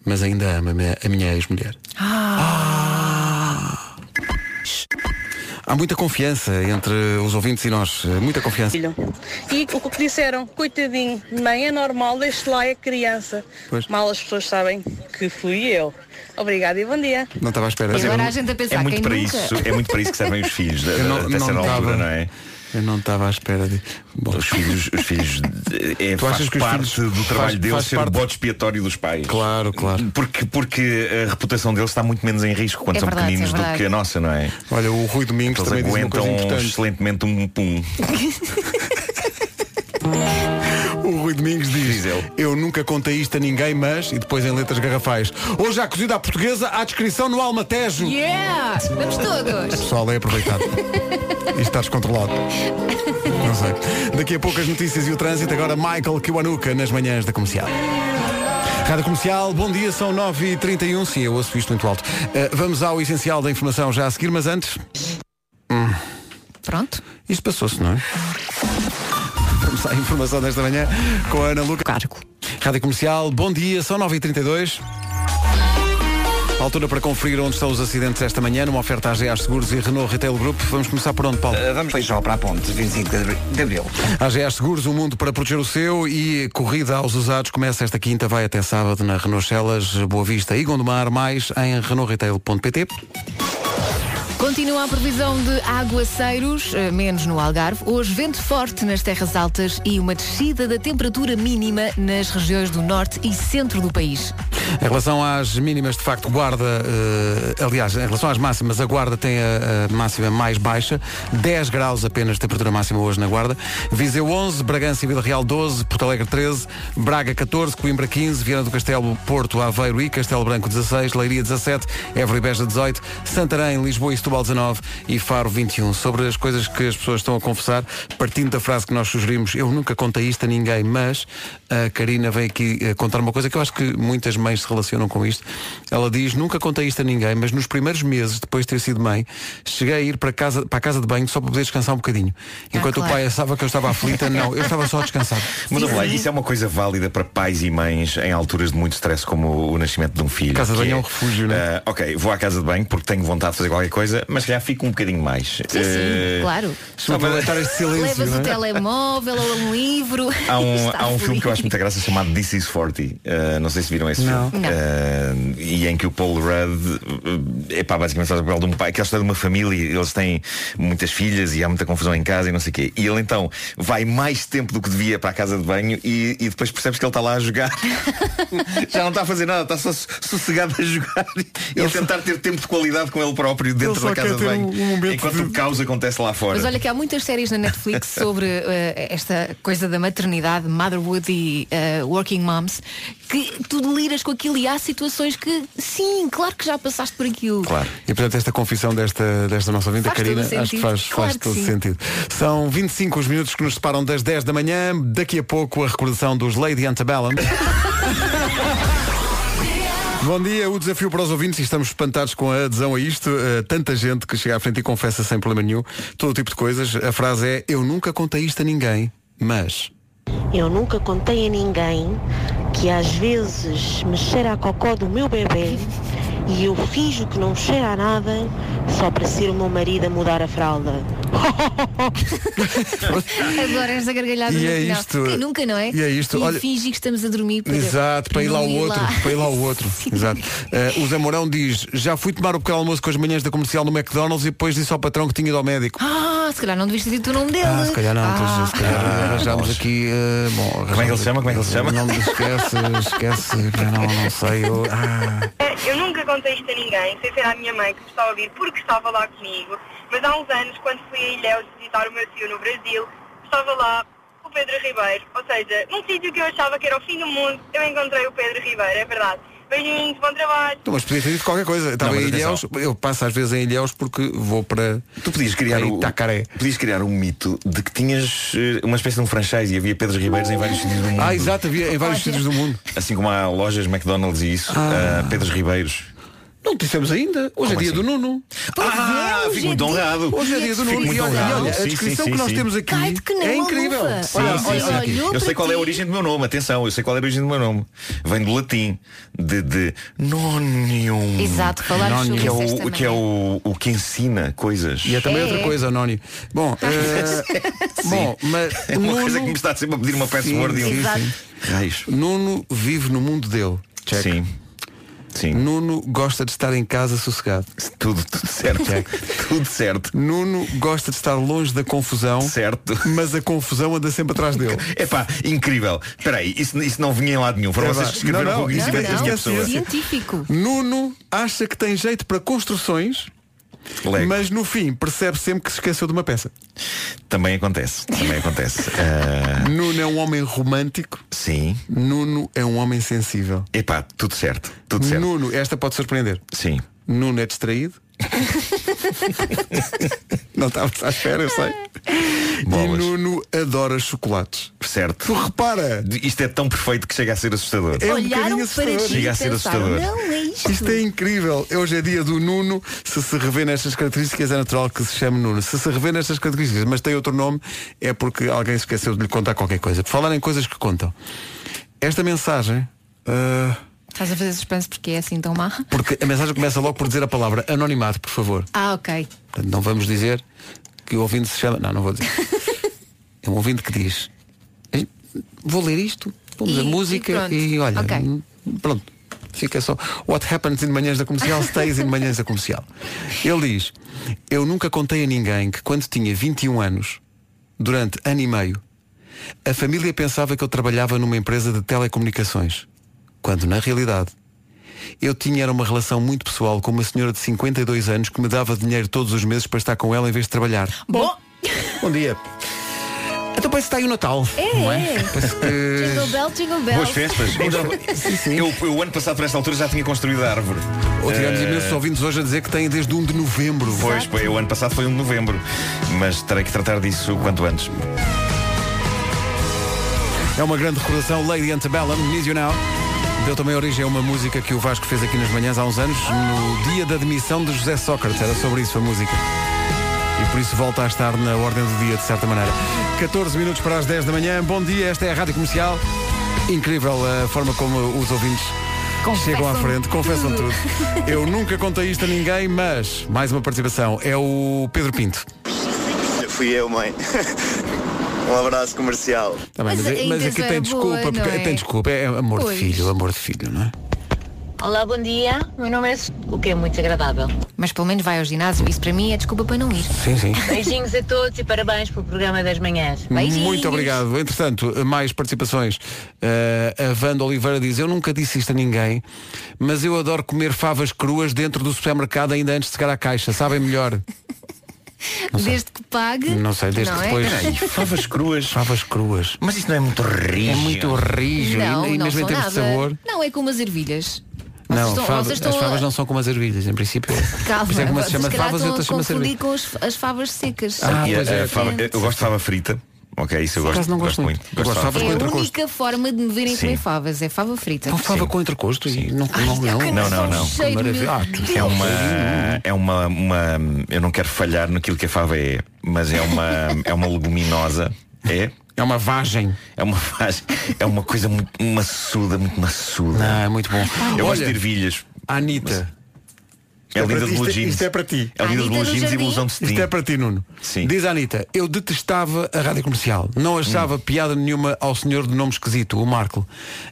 Speaker 2: mas ainda ama a minha- a minha ex-mulher. Há muita confiança entre os ouvintes e nós. Muita confiança.
Speaker 11: Filho. E o que disseram, coitadinho, mãe é normal, deixe lá é criança.
Speaker 2: Pois.
Speaker 11: Mal as pessoas sabem que fui eu. Obrigada e bom dia.
Speaker 2: Não estava à espera.
Speaker 4: Agora
Speaker 2: Eu-
Speaker 4: a gente a pensar,
Speaker 17: É muito
Speaker 4: quem
Speaker 17: para
Speaker 4: nunca?
Speaker 17: isso, é muito para isso que servem os filhos da,
Speaker 2: Eu não-
Speaker 17: da,
Speaker 2: não
Speaker 17: dessa altura, não é?
Speaker 2: Eu não estava à espera de. Bom.
Speaker 17: Os filhos, os filhos é,
Speaker 2: Tu achas que os
Speaker 17: parte
Speaker 2: filhos-
Speaker 17: do trabalho
Speaker 2: faz-
Speaker 17: deles
Speaker 2: faz
Speaker 17: ser
Speaker 2: parte-
Speaker 17: o bode expiatório dos pais.
Speaker 2: Claro, claro.
Speaker 17: Porque, porque a reputação deles está muito menos em risco quando
Speaker 4: É
Speaker 17: são
Speaker 4: verdade,
Speaker 17: pequeninos
Speaker 4: é
Speaker 17: do que a nossa, não é?
Speaker 2: Olha, o Rui Domingos
Speaker 17: Eles
Speaker 2: também diz uma
Speaker 17: aguentam
Speaker 2: coisa importante.
Speaker 17: excelentemente um pum. *laughs*
Speaker 2: O Rui Domingos diz,
Speaker 17: Diz ele.
Speaker 2: eu nunca contei isto a ninguém, mas, e depois em letras garrafais, hoje há cozida à portuguesa, há descrição no Almatejo.
Speaker 4: Yeah! Vamos todos!
Speaker 2: Pessoal, é aproveitado. Isto está descontrolado. Não sei. Daqui a pouco as notícias e o trânsito, agora Michael Kiwanuka nas manhãs da comercial. Rádio Comercial, bom dia, são 9h31. Sim, eu ouço isto muito alto. Uh, vamos ao essencial da informação já a seguir, mas antes. Hum,
Speaker 4: Pronto.
Speaker 2: isto passou-se, não é? Vamos à informação desta manhã com a Ana Luca.
Speaker 1: Cargo.
Speaker 2: Rádio Comercial, bom dia, são 9h32. Altura para conferir onde estão os acidentes esta manhã, numa oferta à GA Seguros e Renault Retail Group. Vamos começar por onde, Paulo?
Speaker 3: Uh, vamos Feijó para a ponte, 25 de abri- de Abril.
Speaker 2: A GA Seguros, o mundo para proteger o seu e corrida aos usados começa esta quinta, vai até sábado na Renault Celas, Boa Vista e Gondomar, mais em renaultretail.pt.
Speaker 4: Continua a previsão de aguaceiros, eh, menos no Algarve. Hoje, vento forte nas terras altas e uma descida da temperatura mínima nas regiões do norte e centro do país.
Speaker 2: Em relação às mínimas, de facto, Guarda, eh, aliás, em relação às máximas, a Guarda tem a, a máxima mais baixa, 10 graus apenas de temperatura máxima hoje na Guarda. Viseu 11, Bragança e Vila Real 12, Porto Alegre 13, Braga 14, Coimbra 15, Viana do Castelo, Porto, Aveiro e Castelo Branco 16, Leiria 17, Évora e Beja 18, Santarém, Lisboa e Setúbal 19 e Faro 21. Sobre as coisas que as pessoas estão a confessar, partindo da frase que nós sugerimos, eu nunca contei isto a ninguém, mas a Karina veio aqui eh, contar uma coisa que eu acho que muitas mães se relacionam com isto. Ela diz, nunca contei isto a ninguém, mas nos primeiros meses, depois de ter sido mãe, cheguei a ir para, casa, para a casa de banho só para poder descansar um bocadinho. Enquanto
Speaker 17: claro.
Speaker 2: o pai achava que eu estava aflita, não, eu estava só a descansar. *laughs*
Speaker 17: Mas lá, isso é uma coisa válida para pais e mães em alturas de muito stress como o nascimento de um filho.
Speaker 2: Casa de banho é um refúgio, não
Speaker 17: ah, ok, vou à casa de banho porque tenho vontade de fazer qualquer coisa, mas já fico um bocadinho mais.
Speaker 4: Sim, sim,
Speaker 17: Eh,
Speaker 4: claro.
Speaker 17: só para-
Speaker 4: Levas o telemóvel ou um livro. *laughs*
Speaker 17: Há um, *laughs* há um filme que eu acho muita graça chamado This is 40 Uh, Não sei se viram esse
Speaker 4: Não.
Speaker 17: filme
Speaker 4: Não.
Speaker 17: Uh, E em que o Paul Rudd É pá, basicamente faz o papel de um pai Aquela história de uma família Eles têm muitas filhas e há muita confusão em casa e não sei o quê E ele então vai mais tempo do que devia para a casa de banho E, e depois percebes que ele está lá a jogar *laughs* Já não está a fazer nada Está só sossegado a jogar E a tentar ter tempo de qualidade com ele próprio Dentro
Speaker 2: só
Speaker 17: da casa de banho
Speaker 2: um-
Speaker 17: Enquanto
Speaker 2: de-
Speaker 17: o caos acontece lá fora
Speaker 4: Mas olha que há muitas séries na Netflix *laughs* sobre eh, esta coisa da maternidade, motherhood e eh, working moms, que tu deliras com aquilo e há situações que, sim, claro que já passaste por aquilo.
Speaker 2: Claro. E portanto esta confissão desta, desta nossa vinda, Karina, acho que faz,
Speaker 4: Claro
Speaker 2: faz
Speaker 4: que
Speaker 2: todo
Speaker 4: sim.
Speaker 2: sentido. São 25 os minutos que nos separam das 10 da manhã. Daqui a pouco a recordação dos Lady Antebellum. *laughs* Bom dia, o desafio para os ouvintes e estamos espantados com a adesão a isto. Uh, tanta gente que chega à frente e confessa sem problema nenhum todo tipo de coisas. A frase é eu nunca contei isto a ninguém, mas.
Speaker 24: Eu nunca contei a ninguém que às vezes me cheira a cocó do meu bebê e eu finjo que não cheira a nada só para ser o meu marido a mudar a fralda. *laughs*
Speaker 4: Adoro esta gargalhada
Speaker 2: E
Speaker 4: no
Speaker 2: é
Speaker 4: final.
Speaker 2: isto.
Speaker 4: Quem nunca, não é?
Speaker 2: E é isto.
Speaker 4: E
Speaker 2: Olha-
Speaker 4: fingir que estamos a dormir para,
Speaker 2: Exato, para ir lá o outro, para ir lá *laughs* o outro. Exato. Uh, o Zamorão diz, já fui tomar o pequeno almoço com as manhãs da comercial no McDonald's e depois disse ao patrão que tinha ido ao médico.
Speaker 4: Ah, se calhar não devias ter dito o nome dele.
Speaker 2: Ah, se calhar não,
Speaker 4: Ah.
Speaker 2: se calhar arranjámos aqui. uh, bom,
Speaker 17: Como é que ele se chama? Como é que ele se chama?
Speaker 2: Não me esquece, esquece, não, não sei. eu- ah.
Speaker 25: Eu nunca contei isto a ninguém, sem ser à minha mãe que me está a ouvir porque estava lá comigo. Mas há uns anos, quando fui a Ilhéus visitar o meu tio no Brasil, estava lá o Pedro Ribeiro. Ou seja, num sítio que eu achava que era o fim do mundo, eu encontrei o Pedro Ribeiro, é verdade. Beijinhos, bom trabalho.
Speaker 2: Então, mas podia ter dito qualquer coisa. Eu Estava em Ilhéus, eu passo às vezes em Ilhéus porque vou para.
Speaker 17: Tu podias criar o
Speaker 2: Itacaré.
Speaker 17: Podias criar um mito de que tinhas eh, uma espécie de um franchise e havia Pedros Ribeiros em vários sítios do mundo.
Speaker 2: Ah, exato, havia em vários sítios do mundo.
Speaker 17: Assim como há lojas McDonald's e isso,
Speaker 2: Ah.
Speaker 17: ah, Pedros Ribeiros.
Speaker 2: Não dissemos ainda. Hoje
Speaker 17: Como
Speaker 2: é dia
Speaker 17: assim?
Speaker 2: do Nuno.
Speaker 17: Ah, fico muito honrado.
Speaker 2: Hoje é dia do Nuno.
Speaker 17: Fico
Speaker 2: E
Speaker 17: muito
Speaker 2: olha, e
Speaker 17: honrado.
Speaker 2: olha, a
Speaker 17: Sim,
Speaker 2: descrição
Speaker 17: sim,
Speaker 2: que nós
Speaker 17: sim.
Speaker 2: temos aqui
Speaker 4: Cai-te que nem
Speaker 2: é
Speaker 4: uma
Speaker 2: incrível.
Speaker 4: luva.
Speaker 17: Sim,
Speaker 4: Olha,
Speaker 17: sim,
Speaker 4: olha,
Speaker 17: sim.
Speaker 4: olhou
Speaker 17: Eu sei
Speaker 4: para
Speaker 17: qual é a
Speaker 4: ti.
Speaker 17: origem do meu nome, atenção, eu sei qual é a origem do meu nome. Vem do latim, de, de nonium.
Speaker 4: Exato, falámos sobre
Speaker 17: que é
Speaker 4: isso
Speaker 17: o, que é o, o que ensina coisas.
Speaker 2: E é também
Speaker 4: É.
Speaker 2: outra coisa, Anónio. Bom, eh, *laughs* bom, mas *laughs*
Speaker 17: É uma
Speaker 2: Nuno,
Speaker 17: coisa que me está sempre a pedir uma password e um
Speaker 4: Exato.
Speaker 17: Raios.
Speaker 2: Nuno vive no mundo dele. Check.
Speaker 17: Sim. Sim.
Speaker 2: Nuno gosta de estar em casa sossegado.
Speaker 17: Tudo, tudo certo. *laughs* tudo certo.
Speaker 2: Nuno gosta de estar longe da confusão.
Speaker 17: Certo.
Speaker 2: Mas a confusão anda sempre atrás dele. *laughs*
Speaker 17: Epá, incrível. Espera aí, isso, isso não vinha em lado nenhum. Foram
Speaker 2: É
Speaker 17: vocês que escreveram
Speaker 2: Não, não,
Speaker 17: isso e
Speaker 2: não, não,
Speaker 17: minha
Speaker 2: é
Speaker 17: pessoa.
Speaker 4: Científico.
Speaker 2: Nuno acha que tem jeito para construções,
Speaker 17: Lego.
Speaker 2: mas no fim percebe sempre que se esqueceu de uma peça.
Speaker 17: Também acontece. Também acontece. *laughs* Ah,
Speaker 2: Nuno é um homem romântico.
Speaker 17: sim.
Speaker 2: Nuno é um homem sensível.
Speaker 17: Epá, tudo certo. Tudo certo.
Speaker 2: Nuno, esta pode surpreender.
Speaker 17: Sim.
Speaker 2: Nuno é distraído. *laughs* Não estavas à espera, eu sei. E
Speaker 17: Bolas.
Speaker 2: Nuno adora chocolates.
Speaker 17: Certo.
Speaker 2: Tu repara,
Speaker 17: Isto é tão perfeito que chega a ser assustador.
Speaker 2: É um bocadinho
Speaker 4: para
Speaker 2: assustador.
Speaker 17: Chega
Speaker 4: e
Speaker 17: a ser assustador.
Speaker 4: não é isto.
Speaker 2: isto é incrível. Hoje é dia do Nuno. Se se revê nestas características, é natural que se chame Nuno. Se se revê nestas características, mas tem outro nome, é porque alguém se esqueceu de lhe contar qualquer coisa. Por falar em coisas que contam. Esta mensagem. ah,
Speaker 4: Estás a fazer suspense porque é assim tão má?
Speaker 2: porque a mensagem começa logo por dizer a palavra anonimato, por favor.
Speaker 4: Ah, ok.
Speaker 2: Portanto, não vamos dizer que o ouvinte se chama. Não, não vou dizer. *laughs* é um ouvinte que diz. "Ei, Vou ler isto, pomos
Speaker 4: E-
Speaker 2: a música
Speaker 4: e
Speaker 2: e, olha.
Speaker 4: Ok.
Speaker 2: hum, Pronto. fica só. What happens in manhãs da comercial stays in manhãs da comercial. Ele diz, eu nunca contei a ninguém que quando tinha 21 anos, durante ano e meio, a família pensava que eu trabalhava numa empresa de telecomunicações. Quando na realidade eu tinha era uma relação muito pessoal com uma senhora de 52 anos que me dava dinheiro todos os meses para estar com ela em vez de trabalhar.
Speaker 4: Bom,
Speaker 2: Bom dia. Então parece que está aí o Natal.
Speaker 4: é,
Speaker 2: não
Speaker 4: é.
Speaker 2: Parece que...
Speaker 4: Jingle bell, jingle bell.
Speaker 17: Boas festas. Eu, eu, o ano passado, por esta altura, já tinha construído a árvore.
Speaker 2: Ou tivemos
Speaker 17: Eh,
Speaker 2: imensos ouvintes hoje a dizer que têm desde 1 de novembro.
Speaker 17: Pois, pois, o ano passado foi 1 de novembro. Mas terei que tratar disso o quanto antes.
Speaker 2: É uma grande recordação, Lady Antebellum, Need You Now. Deu também origem a uma música que o Vasco fez aqui nas manhãs há uns anos, no dia da demissão de José Sócrates. Era sobre isso a música. E por isso volta a estar na ordem do dia, de certa maneira. 14 minutos para as 10 da manhã. Bom dia, esta é a Rádio Comercial. Incrível a forma como os ouvintes chegam à frente, confessam tudo. Eu *laughs* nunca contei isto a ninguém, mas mais uma participação. É o Pedro Pinto.
Speaker 26: Fui eu, mãe. Um abraço comercial.
Speaker 2: Tá bem,
Speaker 4: Mas
Speaker 2: mas,
Speaker 4: a
Speaker 2: mas aqui
Speaker 4: intenção
Speaker 2: tem desculpa,
Speaker 4: boa,
Speaker 2: porque
Speaker 4: é?
Speaker 2: tem desculpa, é amor
Speaker 4: Pois.
Speaker 2: de filho, amor de filho, não é?
Speaker 27: Olá, bom dia. Meu nome é o que é muito agradável.
Speaker 4: Mas pelo menos vai ao ginásio, isso para mim é desculpa para não ir.
Speaker 2: Sim, sim.
Speaker 27: Beijinhos a todos e parabéns pelo programa das manhãs.
Speaker 2: Muito obrigado. Entretanto, mais participações. Eh, a Wanda Oliveira diz, eu nunca disse isto a ninguém, mas eu adoro comer favas cruas dentro do supermercado ainda antes de chegar à caixa. Sabem melhor.
Speaker 4: Desde que pague.
Speaker 2: Não sei, desde
Speaker 4: não
Speaker 2: que
Speaker 4: é?
Speaker 2: depois.
Speaker 17: Peraí, favas cruas.
Speaker 2: Favas cruas.
Speaker 17: Mas isso não é muito rijo.
Speaker 2: É muito rijo
Speaker 4: Não,
Speaker 2: e, e
Speaker 4: não
Speaker 2: mesmo em termos
Speaker 4: nada.
Speaker 2: de sabor.
Speaker 4: Não, é como as ervilhas.
Speaker 2: Não,
Speaker 4: estão-
Speaker 2: fava- as
Speaker 4: a-
Speaker 2: favas não são como as ervilhas, em princípio. *laughs*
Speaker 4: Calma,
Speaker 2: é uma se chama favas e
Speaker 4: estão
Speaker 2: outra
Speaker 4: a
Speaker 2: chama-se
Speaker 4: com as, as favas secas.
Speaker 2: Ah,
Speaker 17: a-
Speaker 2: pois é.
Speaker 17: a fava- eu gosto de fava frita. Ok, isso eu gosto,
Speaker 2: não gosto muito. Eu gosto favas
Speaker 4: é
Speaker 2: com
Speaker 4: a
Speaker 2: entrecosto.
Speaker 4: única forma de me verem comer favas, é fava frita.
Speaker 2: Não fava com entrecosto e não, não, não,
Speaker 17: Não, não, não.
Speaker 4: cheiro,
Speaker 2: Maravilha.
Speaker 4: meu
Speaker 2: Ah,
Speaker 17: É uma, é uma, uma. Eu não quero falhar naquilo que a fava é, mas é uma, *laughs* é uma leguminosa. É?
Speaker 2: É uma vagem.
Speaker 17: É uma vagem. É uma coisa muito maçuda, muito maçuda.
Speaker 2: Não, é muito bom.
Speaker 17: Eu gosto
Speaker 2: Olha,
Speaker 17: de ervilhas.
Speaker 2: A Anitta.
Speaker 17: É linda de
Speaker 2: isto,
Speaker 17: blue
Speaker 2: é-
Speaker 17: jeans.
Speaker 2: isto é para ti.
Speaker 17: É linda de blue jeans e blusão de cetim.
Speaker 2: Isto é para ti, Nuno.
Speaker 17: Sim.
Speaker 2: Diz a Anitta, eu detestava a rádio comercial. Não achava piada nenhuma ao senhor de nome esquisito, o Marco.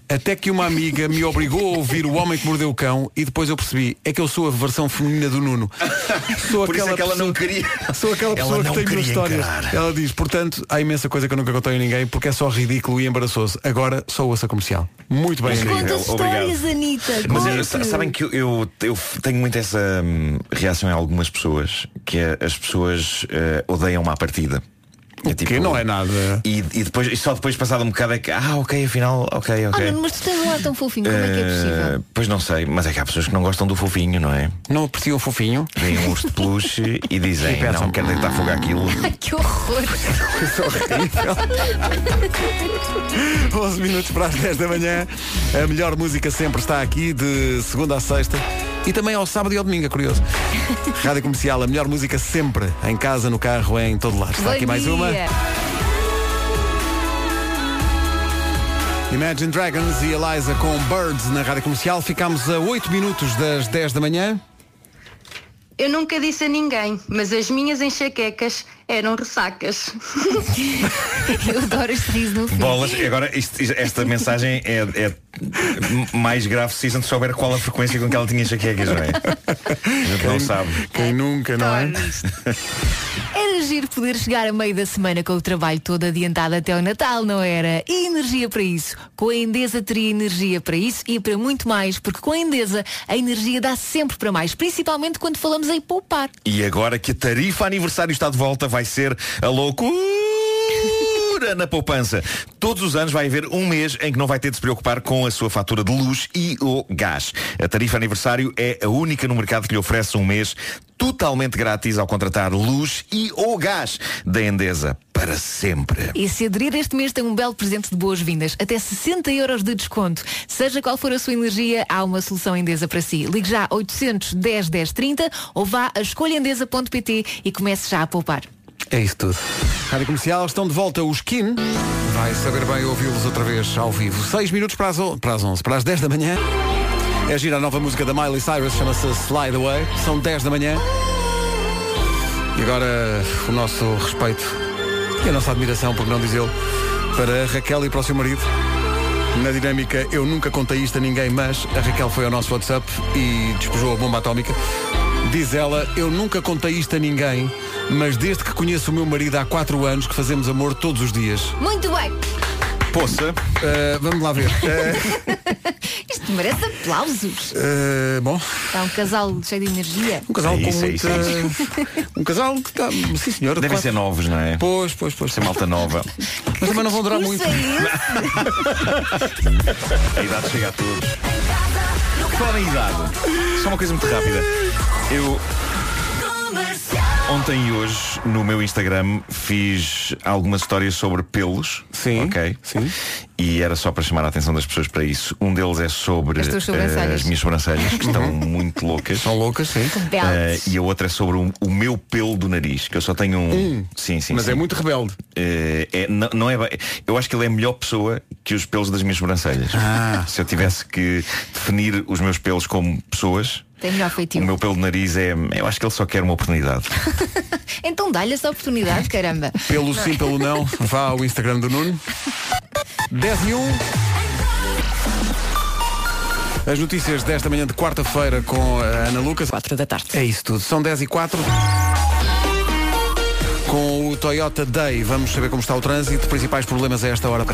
Speaker 2: Até que uma amiga me obrigou a ouvir o homem que mordeu o cão e depois eu percebi, é que eu sou a versão feminina do Nuno. Sou
Speaker 17: Por isso é que ela não queria.
Speaker 2: Sou aquela
Speaker 17: Ela
Speaker 2: pessoa
Speaker 17: não
Speaker 2: que tem mil histórias.
Speaker 17: encarar.
Speaker 2: Ela diz, portanto, há imensa coisa que eu nunca contei a ninguém porque é só ridículo e embaraçoso. Agora sou ouça comercial. Muito bem,
Speaker 17: Incrível.
Speaker 2: Anitta.
Speaker 17: Obrigado.
Speaker 4: histórias, Anitta?
Speaker 17: Mas eu- sa- sabem que eu, eu, eu tenho muito essa reação em algumas pessoas, que é as pessoas eh, odeiam uma partida. É
Speaker 2: que não é nada.
Speaker 17: E, e depois, e só depois passado um bocado é que, ah, ok, afinal, ok,
Speaker 4: Ah,
Speaker 17: ok.
Speaker 4: Nuno, mas tu tens um ar tão fofinho, como é que é
Speaker 17: Eh,
Speaker 4: possível?
Speaker 17: pois não sei, mas é que há pessoas que não gostam do fofinho, não é?
Speaker 2: Não apreciam o fofinho?
Speaker 17: Vêm um urso de peluche e dizem, *laughs*
Speaker 2: E pensam,
Speaker 17: não, quero deitar fogo àquilo. *laughs*
Speaker 4: Ai, que horror! *laughs*
Speaker 2: Isso é horrível. 11 minutos para as 10 da manhã. A melhor música sempre está aqui, de segunda a sexta. E também ao sábado e ao domingo, é curioso. Rádio Comercial, a melhor música sempre. Em casa, no carro, em todo lado. Está aqui mais uma.
Speaker 4: Dia.
Speaker 2: Imagine Dragons e Eliza com Birds na Rádio Comercial. Ficámos a 8 minutos das 10 da manhã.
Speaker 28: Eu nunca disse a ninguém, mas as minhas enxaquecas eram ressacas. *laughs*
Speaker 4: Eu adoro este riso no fim.
Speaker 17: Bolas, agora isto- isto- esta mensagem é, é mais grave se a gente souber qual a frequência com que ela tinha enxaquecas, não é? A gente não sabe.
Speaker 2: Quem nunca, não é?
Speaker 4: Era giro poder chegar a meio da semana com o trabalho todo adiantado até o Natal, não era? E energia para isso. Com a Endesa teria energia para isso e para muito mais, porque com a Endesa a energia dá sempre para mais, principalmente quando falamos em poupar.
Speaker 17: E agora que a tarifa aniversário está de volta, vai ser a loucura na poupança. Todos os anos vai haver um mês em que não vai ter de se preocupar com a sua fatura de luz e o gás. A tarifa aniversário é a única no mercado que lhe oferece um mês totalmente grátis ao contratar luz e ou gás da Endesa para sempre.
Speaker 4: E se aderir este mês tem um belo presente de boas-vindas, até 60 euros de desconto. Seja qual for a sua energia, há uma solução Endesa para si. Ligue já 810 10 30 ou vá a escolhaendesa.pt e comece já a poupar.
Speaker 2: É isso tudo. Rádio Comercial, estão de volta os Skin. Vai saber bem ouvi-los outra vez ao vivo. 6 minutos para as, para as 11, para as 10 da manhã. É gira a nova música da Miley Cyrus, chama-se Slide Away. São 10 da manhã. E agora o nosso respeito e a nossa admiração, por não dizê-lo, para Raquel e para o seu marido. Na dinâmica, eu nunca contei isto a ninguém, mas a Raquel foi ao nosso WhatsApp e despejou a bomba atómica. Diz ela, eu nunca contei isto a ninguém, mas desde que conheço o meu marido há quatro anos que fazemos amor todos os dias.
Speaker 4: Muito bem.
Speaker 2: Poça. Uh, vamos lá ver. Uh, *laughs*
Speaker 4: Isto merece aplausos.
Speaker 2: uh, bom,
Speaker 4: Está um casal cheio de energia.
Speaker 2: um casal
Speaker 17: É
Speaker 2: com
Speaker 17: isso, é isso,
Speaker 2: um casal que está... Sim, senhor.
Speaker 17: Devem
Speaker 2: quatro-
Speaker 17: ser novos, não é?
Speaker 2: Pois, pois, pois.
Speaker 17: Ser malta nova.
Speaker 2: Mas também não vão durar muito. *laughs*
Speaker 17: A idade chega a todos. Falar em idade. Só uma coisa muito rápida. Eu. Ontem e hoje, no meu Instagram, fiz algumas histórias sobre pelos.
Speaker 2: Sim.
Speaker 17: Ok.
Speaker 2: Sim.
Speaker 17: E era só para chamar a atenção das pessoas para isso. Um deles é sobre
Speaker 4: As sobrancelhas.
Speaker 17: as minhas sobrancelhas, que estão *laughs* muito loucas.
Speaker 2: São loucas, sim.
Speaker 17: Eh, e a outra é sobre o, o meu pelo do nariz, que eu só tenho um.
Speaker 2: Hum.
Speaker 17: Sim, sim.
Speaker 2: Mas
Speaker 17: sim.
Speaker 2: é muito rebelde.
Speaker 17: Eh, é, não, não é, eu acho que ele é a melhor pessoa que os pelos das minhas sobrancelhas.
Speaker 2: Ah.
Speaker 17: Se eu tivesse que definir os meus pelos como pessoas,
Speaker 4: Tem melhor
Speaker 17: o
Speaker 4: feitio.
Speaker 17: meu pelo de nariz é. Eu acho que ele só quer uma oportunidade. *laughs*
Speaker 4: Então dá-lhe essa oportunidade, caramba.
Speaker 2: Pelo sim, pelo não, vá ao Instagram do Nuno. 10 e 1. As notícias desta manhã de quarta-feira com a Ana Lucas.
Speaker 1: 4 da tarde.
Speaker 2: É isso tudo. São 10 e 4. Com o Toyota Day, vamos saber como está o trânsito, principais problemas a esta hora.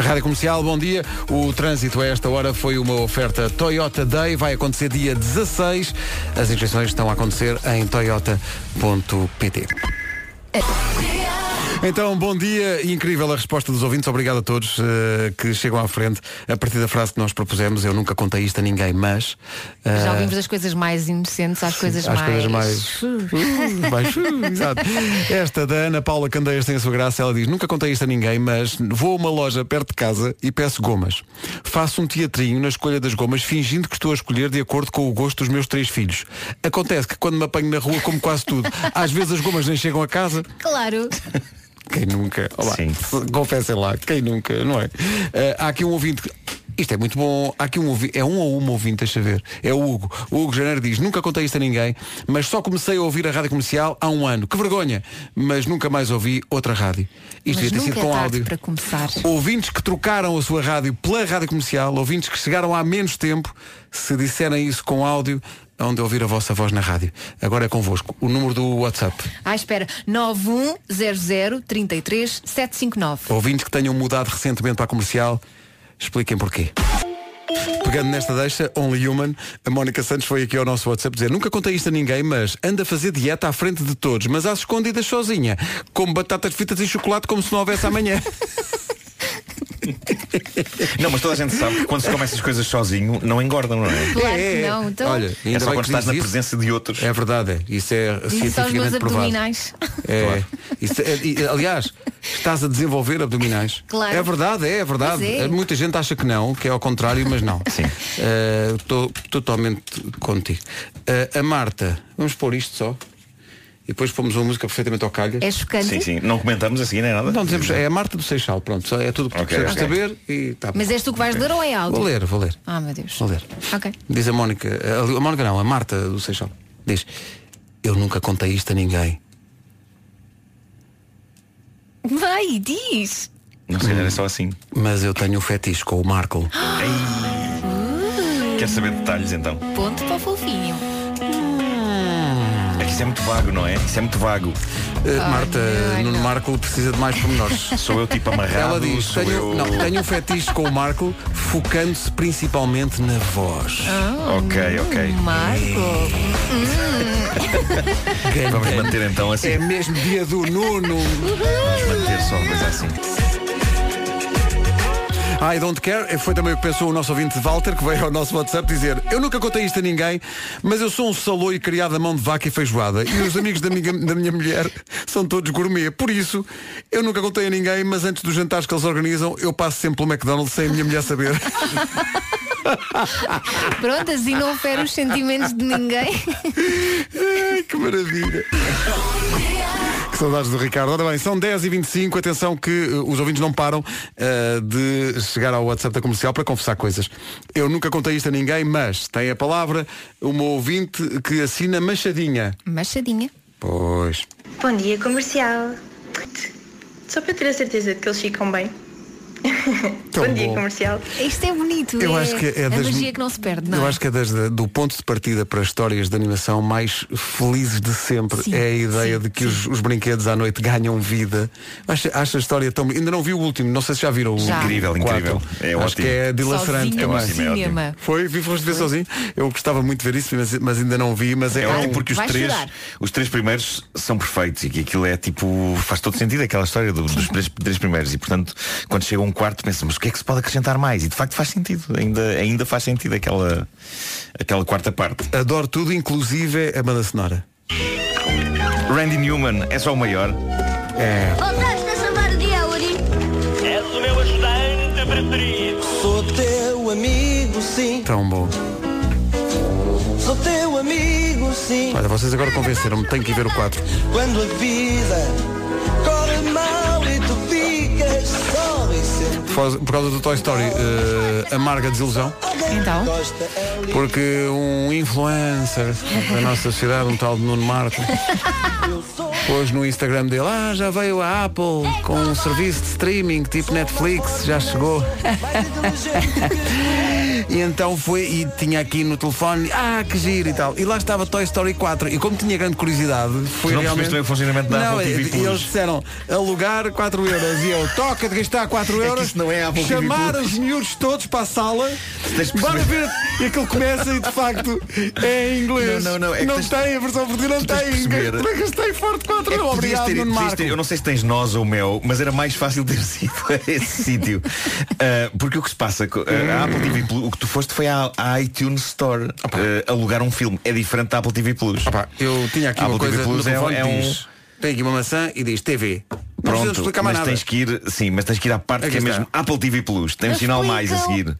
Speaker 2: Rádio Comercial, bom dia. O trânsito a esta hora foi uma oferta Toyota Day, vai acontecer dia 16. As inscrições estão a acontecer em toyota.pt. Então, bom dia. Incrível a resposta dos ouvintes. Obrigado a todos eh, que chegam à frente a partir da frase que nós propusemos. Eu nunca contei isto a ninguém, mas. eh,
Speaker 4: Já ouvimos das coisas mais inocentes às coisas
Speaker 2: às
Speaker 4: mais.
Speaker 2: coisas mais- *laughs* Uh, mais- uh, exato. Esta da Ana Paula Candeias tem a sua graça. Ela diz: Nunca contei isto a ninguém, mas vou a uma loja perto de casa e peço gomas. Faço um teatrinho na escolha das gomas, fingindo que estou a escolher de acordo com o gosto dos meus três filhos. Acontece que quando me apanho na rua, como quase tudo, às vezes as gomas nem chegam a casa.
Speaker 4: Claro. *laughs*
Speaker 2: Quem nunca? Olá, confessem lá, quem nunca, não é? Eh, há aqui um ouvinte. que- Isto é muito bom. Há aqui um ouvinte. É um ou uma ouvinte, deixa ver. É o Hugo. O Hugo Janeiro diz, nunca contei isto a ninguém, mas só comecei a ouvir a rádio comercial há um ano. Que vergonha! Mas nunca mais ouvi outra rádio. Isto
Speaker 4: Mas
Speaker 2: devia ter sido
Speaker 4: é
Speaker 2: com
Speaker 4: tarde
Speaker 2: áudio.
Speaker 4: para começar.
Speaker 2: Ouvintes que trocaram a sua rádio pela rádio comercial, ouvintes que chegaram há menos tempo, se disserem isso com áudio, onde ouvir a vossa voz na rádio. Agora é convosco. O número do WhatsApp.
Speaker 4: Ah, espera. 910033759.
Speaker 2: Ouvintes que tenham mudado recentemente para a comercial, expliquem porquê. Pegando nesta deixa, Only Human, a Mónica Santos foi aqui ao nosso WhatsApp dizer nunca contei isto a ninguém, mas anda a fazer dieta à frente de todos, mas às escondidas sozinha, como batatas fritas e chocolate como se não houvesse amanhã. *laughs* *laughs*
Speaker 17: Não, mas toda a gente sabe que quando se come essas coisas sozinho, não engordam, não é?
Speaker 4: Claro que não. Então,
Speaker 2: Olha,
Speaker 17: É
Speaker 2: ainda
Speaker 17: só
Speaker 2: bem
Speaker 17: quando
Speaker 2: que
Speaker 17: estás
Speaker 2: diz
Speaker 17: na
Speaker 2: isso.
Speaker 17: presença de outros.
Speaker 2: É verdade, é. Isso é
Speaker 4: os meus
Speaker 2: cientificamente provado.
Speaker 4: abdominais.
Speaker 2: É. Isso é- e, aliás, estás a desenvolver abdominais.
Speaker 4: Claro.
Speaker 2: É verdade, é, é verdade.
Speaker 4: Pois é.
Speaker 2: Muita gente acha que não, que é ao contrário, mas não. Sim. Estou totalmente contigo. Eh, a Marta, vamos pôr isto só. E depois pomos uma música perfeitamente ao calhas.
Speaker 4: É chocante.
Speaker 17: Sim, sim. Não comentamos assim nem nada.
Speaker 2: Não dizemos, é a Marta do Seixal, pronto, só é tudo o que tu
Speaker 17: Ok,
Speaker 2: precisas
Speaker 17: ok.
Speaker 2: saber e tá.
Speaker 4: Mas és tu que vais ler ou é áudio?
Speaker 2: Vou ler, vou ler.
Speaker 4: Ah, meu Deus.
Speaker 2: Vou ler.
Speaker 4: Ok.
Speaker 2: Diz a Mónica, a, a Mónica não, a Marta do Seixal. Diz, eu nunca contei isto a ninguém.
Speaker 4: Vai, diz.
Speaker 17: Não se calhar é só assim.
Speaker 2: Mas eu tenho um fetiche com o Marco.
Speaker 17: Quer saber detalhes então?
Speaker 4: Ponto para o fofinho.
Speaker 17: É isso é muito vago, não é? Isso é muito vago.
Speaker 2: Uh, Marta, Nuno Marco precisa de mais pormenores. *laughs*
Speaker 17: Sou eu tipo amarrado.
Speaker 2: Ela diz,
Speaker 17: sou
Speaker 2: tenho,
Speaker 17: eu...
Speaker 2: não, tenho um fetiche com o Marco, focando-se principalmente na voz.
Speaker 17: Ok, ok.
Speaker 4: Marco.
Speaker 17: Vamos manter então assim.
Speaker 2: É mesmo dia do Nuno.
Speaker 17: Vamos manter só uma coisa assim.
Speaker 2: I don't care. Foi também o que pensou o nosso ouvinte Walter, que veio ao nosso WhatsApp dizer Eu nunca contei isto a ninguém, mas eu sou um saloio criado a mão de vaca e feijoada. E os amigos da minha, da minha mulher são todos gourmet. Por isso, eu nunca contei a ninguém, mas antes dos jantares que eles organizam, eu passo sempre pelo McDonald's sem a minha mulher saber. *laughs*
Speaker 4: Pronto, assim não ofere os sentimentos de ninguém. *laughs*
Speaker 2: Ai, que maravilha. *laughs* Que saudades do Ricardo. Ora bem, são 10h25. Atenção que uh, os ouvintes não param uh, de chegar ao WhatsApp da comercial para confessar coisas. Eu nunca contei isto a ninguém, mas tem a palavra uma ouvinte que assina Machadinha.
Speaker 4: Machadinha.
Speaker 2: Pois.
Speaker 29: Bom dia, comercial. Só para ter a certeza de que eles ficam bem, *laughs*
Speaker 2: Tão
Speaker 28: Bom dia,
Speaker 2: bom.
Speaker 28: comercial.
Speaker 4: Isto é bonito.
Speaker 2: Eu
Speaker 4: é
Speaker 2: acho que é
Speaker 4: a
Speaker 2: das-
Speaker 4: magia que não se perde, não
Speaker 2: Eu
Speaker 4: é?
Speaker 2: acho que é das- do ponto de partida para histórias de animação mais felizes de sempre
Speaker 4: Sim,
Speaker 2: é a ideia
Speaker 4: sim,
Speaker 2: de que os, os brinquedos à noite ganham vida. Acho, acho a história tão. Ainda não vi o último, não sei se já viram o
Speaker 4: Já.
Speaker 17: Incrível,
Speaker 2: quatro.
Speaker 17: incrível. É
Speaker 2: acho
Speaker 17: ótimo.
Speaker 2: que é dilacerante
Speaker 4: Sozinho
Speaker 2: também.
Speaker 4: cinema.
Speaker 2: Foi? Vi foste ver sozinho? Eu gostava muito de ver isso, mas, mas ainda não vi, mas é,
Speaker 17: É
Speaker 2: é
Speaker 17: ótimo
Speaker 2: um-
Speaker 17: porque os três,
Speaker 4: chorar.
Speaker 17: os três primeiros são perfeitos e que aquilo é tipo, faz todo sentido aquela história do- dos três, três primeiros e portanto quando chega um quarto pensa, mas o que é que se pode acrescentar mais? E de facto faz sentido, ainda, ainda faz sentido aquela, aquela quarta parte.
Speaker 2: Adoro tudo, inclusive a banda sonora.
Speaker 17: Randy Newman é só o maior.
Speaker 2: É.
Speaker 30: Voltaste a salvar o dia, Uri.
Speaker 15: És o meu ajudante preferido.
Speaker 29: Sou teu amigo, sim.
Speaker 2: Tão bom.
Speaker 29: Sou teu amigo, sim.
Speaker 2: Olha, vocês agora convenceram-me, tenho que ir ver o 4.
Speaker 29: Quando a vida
Speaker 2: causa, por causa do Toy Story, eh, amarga desilusão.
Speaker 4: Então,
Speaker 2: Porque um influencer da nossa sociedade, um tal de Nuno Marco, *laughs* pôs no Instagram dele, ah, já veio a Apple com um serviço de streaming tipo Netflix, já chegou. *laughs* e então foi e tinha aqui no telefone, ah, que giro e tal. E lá estava Toy Story 4. E como tinha grande curiosidade, foi
Speaker 17: não
Speaker 2: realmente.
Speaker 17: bem o funcionamento da
Speaker 2: não,
Speaker 17: Apple TV
Speaker 2: e-
Speaker 17: Plus.
Speaker 2: E eles disseram alugar 4 euros. E eu, toca de gastar 4
Speaker 17: É
Speaker 2: euros.
Speaker 17: isso não é Apple TV
Speaker 2: chamar
Speaker 17: Plus.
Speaker 2: os miúdos todos para a sala. Bora ver. E aquilo começa e de facto é em inglês.
Speaker 17: Não, não, não, é
Speaker 2: não
Speaker 17: tens-
Speaker 2: tem, a versão portuguesa não tem. Gastei forte 4
Speaker 17: É que
Speaker 2: euros.
Speaker 17: podias
Speaker 2: Obrigado,
Speaker 17: ter-
Speaker 2: Nuno Marco.
Speaker 17: ter- eu não sei se tens nós ou mel, mas era mais fácil ter *laughs* sido a esse sítio. Ah, porque o que se passa, a Apple TV Plus, que tu foste foi à, à iTunes Store ah, alugar um filme. É diferente da Apple TV Plus.
Speaker 2: Opa, eu tinha aqui
Speaker 17: A
Speaker 2: uma
Speaker 17: Apple
Speaker 2: coisa
Speaker 17: TV Plus é, é um.
Speaker 2: diz, Tem aqui uma maçã e diz TV.
Speaker 17: Pronto,
Speaker 2: precisa explicar mais
Speaker 17: mas
Speaker 2: nada.
Speaker 17: tens que ir, sim, mas tens que ir à parte
Speaker 2: Aqui
Speaker 17: que é
Speaker 2: está.
Speaker 17: mesmo Apple TV Plus. Tem um sinal mais a seguir.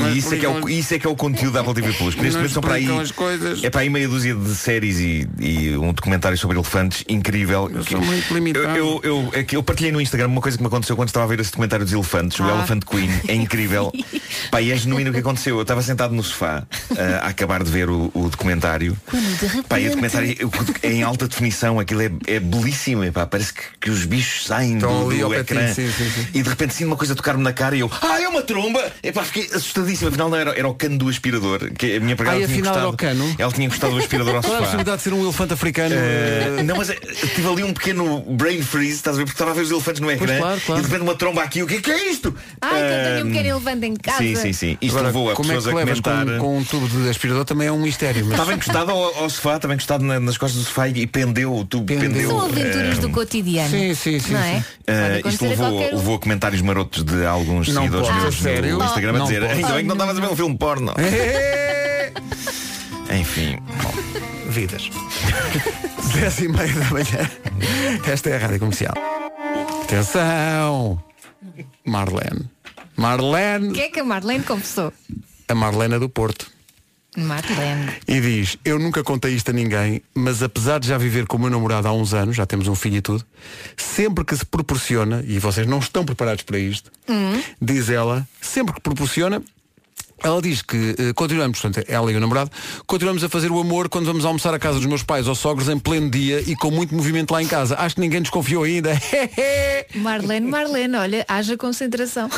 Speaker 2: Mas
Speaker 17: E isso é, que é o,
Speaker 2: explicam-
Speaker 17: isso é que é o conteúdo da Apple TV Plus. Que neste
Speaker 2: Não
Speaker 17: momento são para aí.
Speaker 2: explicam as coisas.
Speaker 17: É para aí meia dúzia de séries e, e um documentário sobre elefantes incrível.
Speaker 2: Eu sou muito limitado.
Speaker 17: Eu, eu, eu, é que eu partilhei no Instagram uma coisa que me aconteceu quando estava a ver esse documentário dos elefantes, o
Speaker 2: Ah.
Speaker 17: Elephant Queen. É incrível. *laughs* Pá, e é genuíno o que aconteceu. Eu estava sentado no sofá ah, a acabar de ver o, o documentário.
Speaker 4: quando de repente...
Speaker 17: Pá, e o documentário é em alta definição, aquilo é, é belíssimo, epá, parece que, que os bichos saem
Speaker 2: Estão
Speaker 17: do,
Speaker 2: ali
Speaker 17: do ecrã
Speaker 2: sim, sim, sim.
Speaker 17: e de repente sinto uma coisa tocar-me na cara e eu, ah, é uma tromba! Epá, fiquei assustadíssimo, afinal não era, era o cano do aspirador, que a minha
Speaker 2: Ah, e
Speaker 17: tinha
Speaker 2: afinal era
Speaker 17: encostado.
Speaker 2: o cano?
Speaker 17: Ela tinha encostado o aspirador ao
Speaker 2: Qual é a
Speaker 17: sofá.
Speaker 2: possibilidade de ser um elefante africano?
Speaker 17: Eh, não, mas eh, tive ali um pequeno brain freeze, estás a ver? Porque estava a ver os elefantes no ecrã
Speaker 2: claro, claro.
Speaker 17: e de repente uma tromba aqui, o que é que é isto?
Speaker 4: Ai, que eu tenho um
Speaker 17: Ah,
Speaker 4: pequeno elefante em casa.
Speaker 17: Sim, sim, sim. Isto
Speaker 2: Agora,
Speaker 17: levou a
Speaker 2: como é
Speaker 17: pessoas
Speaker 2: que
Speaker 17: a comentar.
Speaker 2: com, com um tubo de aspirador também é um mistério. Mas...
Speaker 17: Estava encostado ao, ao sofá, estava encostado na- nas costas do sofá e pendeu, o tubo
Speaker 2: Pendeu.
Speaker 17: pendeu.
Speaker 4: Aventuras do cotidiano.
Speaker 2: Sim, sim, sim,
Speaker 4: Não é?
Speaker 17: eh,
Speaker 4: Pode
Speaker 17: isto
Speaker 4: acontecer a
Speaker 17: levou,
Speaker 4: qualquer um.
Speaker 17: levou a comentários marotos de alguns
Speaker 2: Não
Speaker 17: seguidores
Speaker 2: pode,
Speaker 17: meus
Speaker 2: a sério?
Speaker 17: no Instagram a
Speaker 2: Não
Speaker 17: dizer
Speaker 2: pode.
Speaker 17: ainda bem que não estavas a ver um filme porno. *laughs*
Speaker 2: É.
Speaker 17: Enfim.
Speaker 2: Vidas. *laughs* 10 e meia da manhã. Esta é a Rádio Comercial. Atenção! Marlene.
Speaker 4: O
Speaker 2: Marlene,
Speaker 4: que é que a Marlene confessou?
Speaker 2: a Marlena do Porto.
Speaker 4: Marlene.
Speaker 2: E diz, eu nunca contei isto a ninguém, mas apesar de já viver com o meu namorado há uns anos, já temos um filho e tudo, sempre que se proporciona, e vocês não estão preparados para isto,
Speaker 4: Hum.
Speaker 2: diz ela, sempre que proporciona, ela diz que eh, continuamos, portanto, ela e o namorado, continuamos a fazer o amor quando vamos almoçar à casa dos meus pais ou sogros em pleno dia e com muito movimento lá em casa. Acho que ninguém desconfiou ainda. *laughs*
Speaker 4: Marlene, Marlene, olha, haja concentração.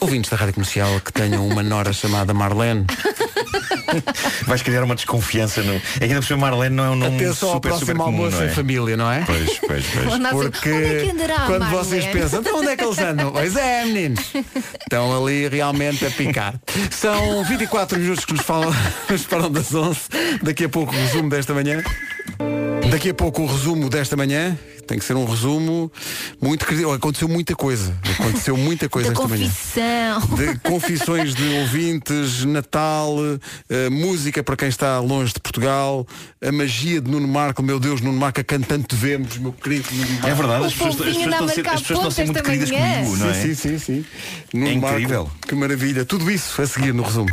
Speaker 2: Ouvintes da Rádio Comercial que tenham uma nora chamada Marlene. *laughs* *laughs*
Speaker 17: Vais criar uma desconfiança no. É que ainda por cima Marlene não é um nome
Speaker 2: Atenção ao
Speaker 17: super, super
Speaker 2: próximo
Speaker 17: comum,
Speaker 2: almoço
Speaker 17: não é?
Speaker 2: em família, não é?
Speaker 17: Pois, pois, pois.
Speaker 2: Porque
Speaker 4: Onde é que andará a
Speaker 2: quando
Speaker 4: Marlene?
Speaker 2: vocês pensam, então onde é que eles andam? Pois é, meninos. Estão ali realmente a picar. São 24 minutos que nos falam, *laughs* nos falam das 11. Daqui a pouco o resumo desta manhã. Daqui a pouco o resumo desta manhã. Tem que ser um resumo muito credível. Aconteceu muita coisa. Aconteceu muita coisa *laughs* esta manhã.
Speaker 4: confissão.
Speaker 2: De confissões de ouvintes, Natal, eh, música para quem está longe de Portugal, a magia de Nuno Marco, meu Deus, Nuno Marco, a quem tanto devemos, meu querido Nuno Marco.
Speaker 17: É verdade, as pessoas, as pessoas estão a ser, as pessoas estão a ser muito queridas
Speaker 4: manhã.
Speaker 17: comigo, não é?
Speaker 2: Sim, sim, sim, sim. Nuno
Speaker 17: É incrível.
Speaker 2: Marco, que maravilha. Tudo isso a seguir no resumo.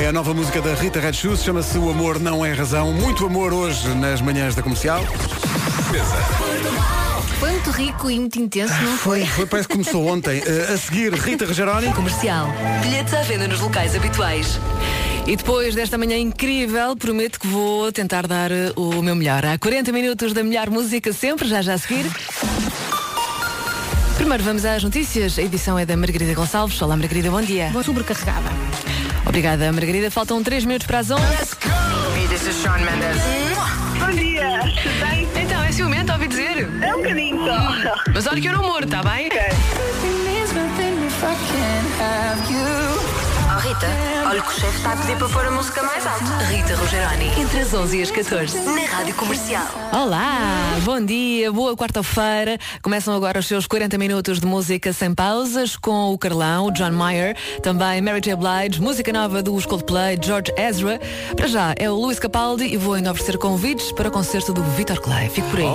Speaker 2: É a nova música da Rita Red Shoes, chama-se O Amor Não É Razão. Muito amor hoje nas manhãs da comercial.
Speaker 4: Foi muito rico e muito intenso, não foi?
Speaker 2: Foi, foi parece que começou ontem. *laughs* Eh, a seguir, Rita Rogeroni.
Speaker 19: Comercial. Bilhetes à venda nos locais habituais.
Speaker 1: E depois desta manhã incrível, prometo que vou tentar dar eh, o meu melhor. Há 40 minutos da melhor música sempre, já já a seguir.
Speaker 4: Primeiro vamos às notícias. A edição é da Margarida Gonçalves. Olá, Margarida, bom dia.
Speaker 31: Vou sobrecarregada.
Speaker 4: Obrigada, Margarida. Faltam 3 minutos para as 11.
Speaker 32: Hey, this is Sean Mendes.
Speaker 33: Bom dia, tudo bem?
Speaker 4: Ciumento, ouvi dizer.
Speaker 33: É um bocadinho só.
Speaker 4: Mas olha que eu não morro, está bem?
Speaker 34: Oh Rita, olha que o chefe está a pedir para pôr a música mais alta. Rita Rogeroni, entre as 11 e as 14, na Rádio Comercial.
Speaker 4: Olá, bom dia, boa quarta-feira. Começam agora os seus 40 minutos de música sem pausas com o Carlão, o John Mayer, também Mary J. Blige, música nova dos Coldplay, George Ezra. Para já é o Luís Capaldi e vou ainda oferecer convites para o concerto do Vitor Clay. Fico por aí.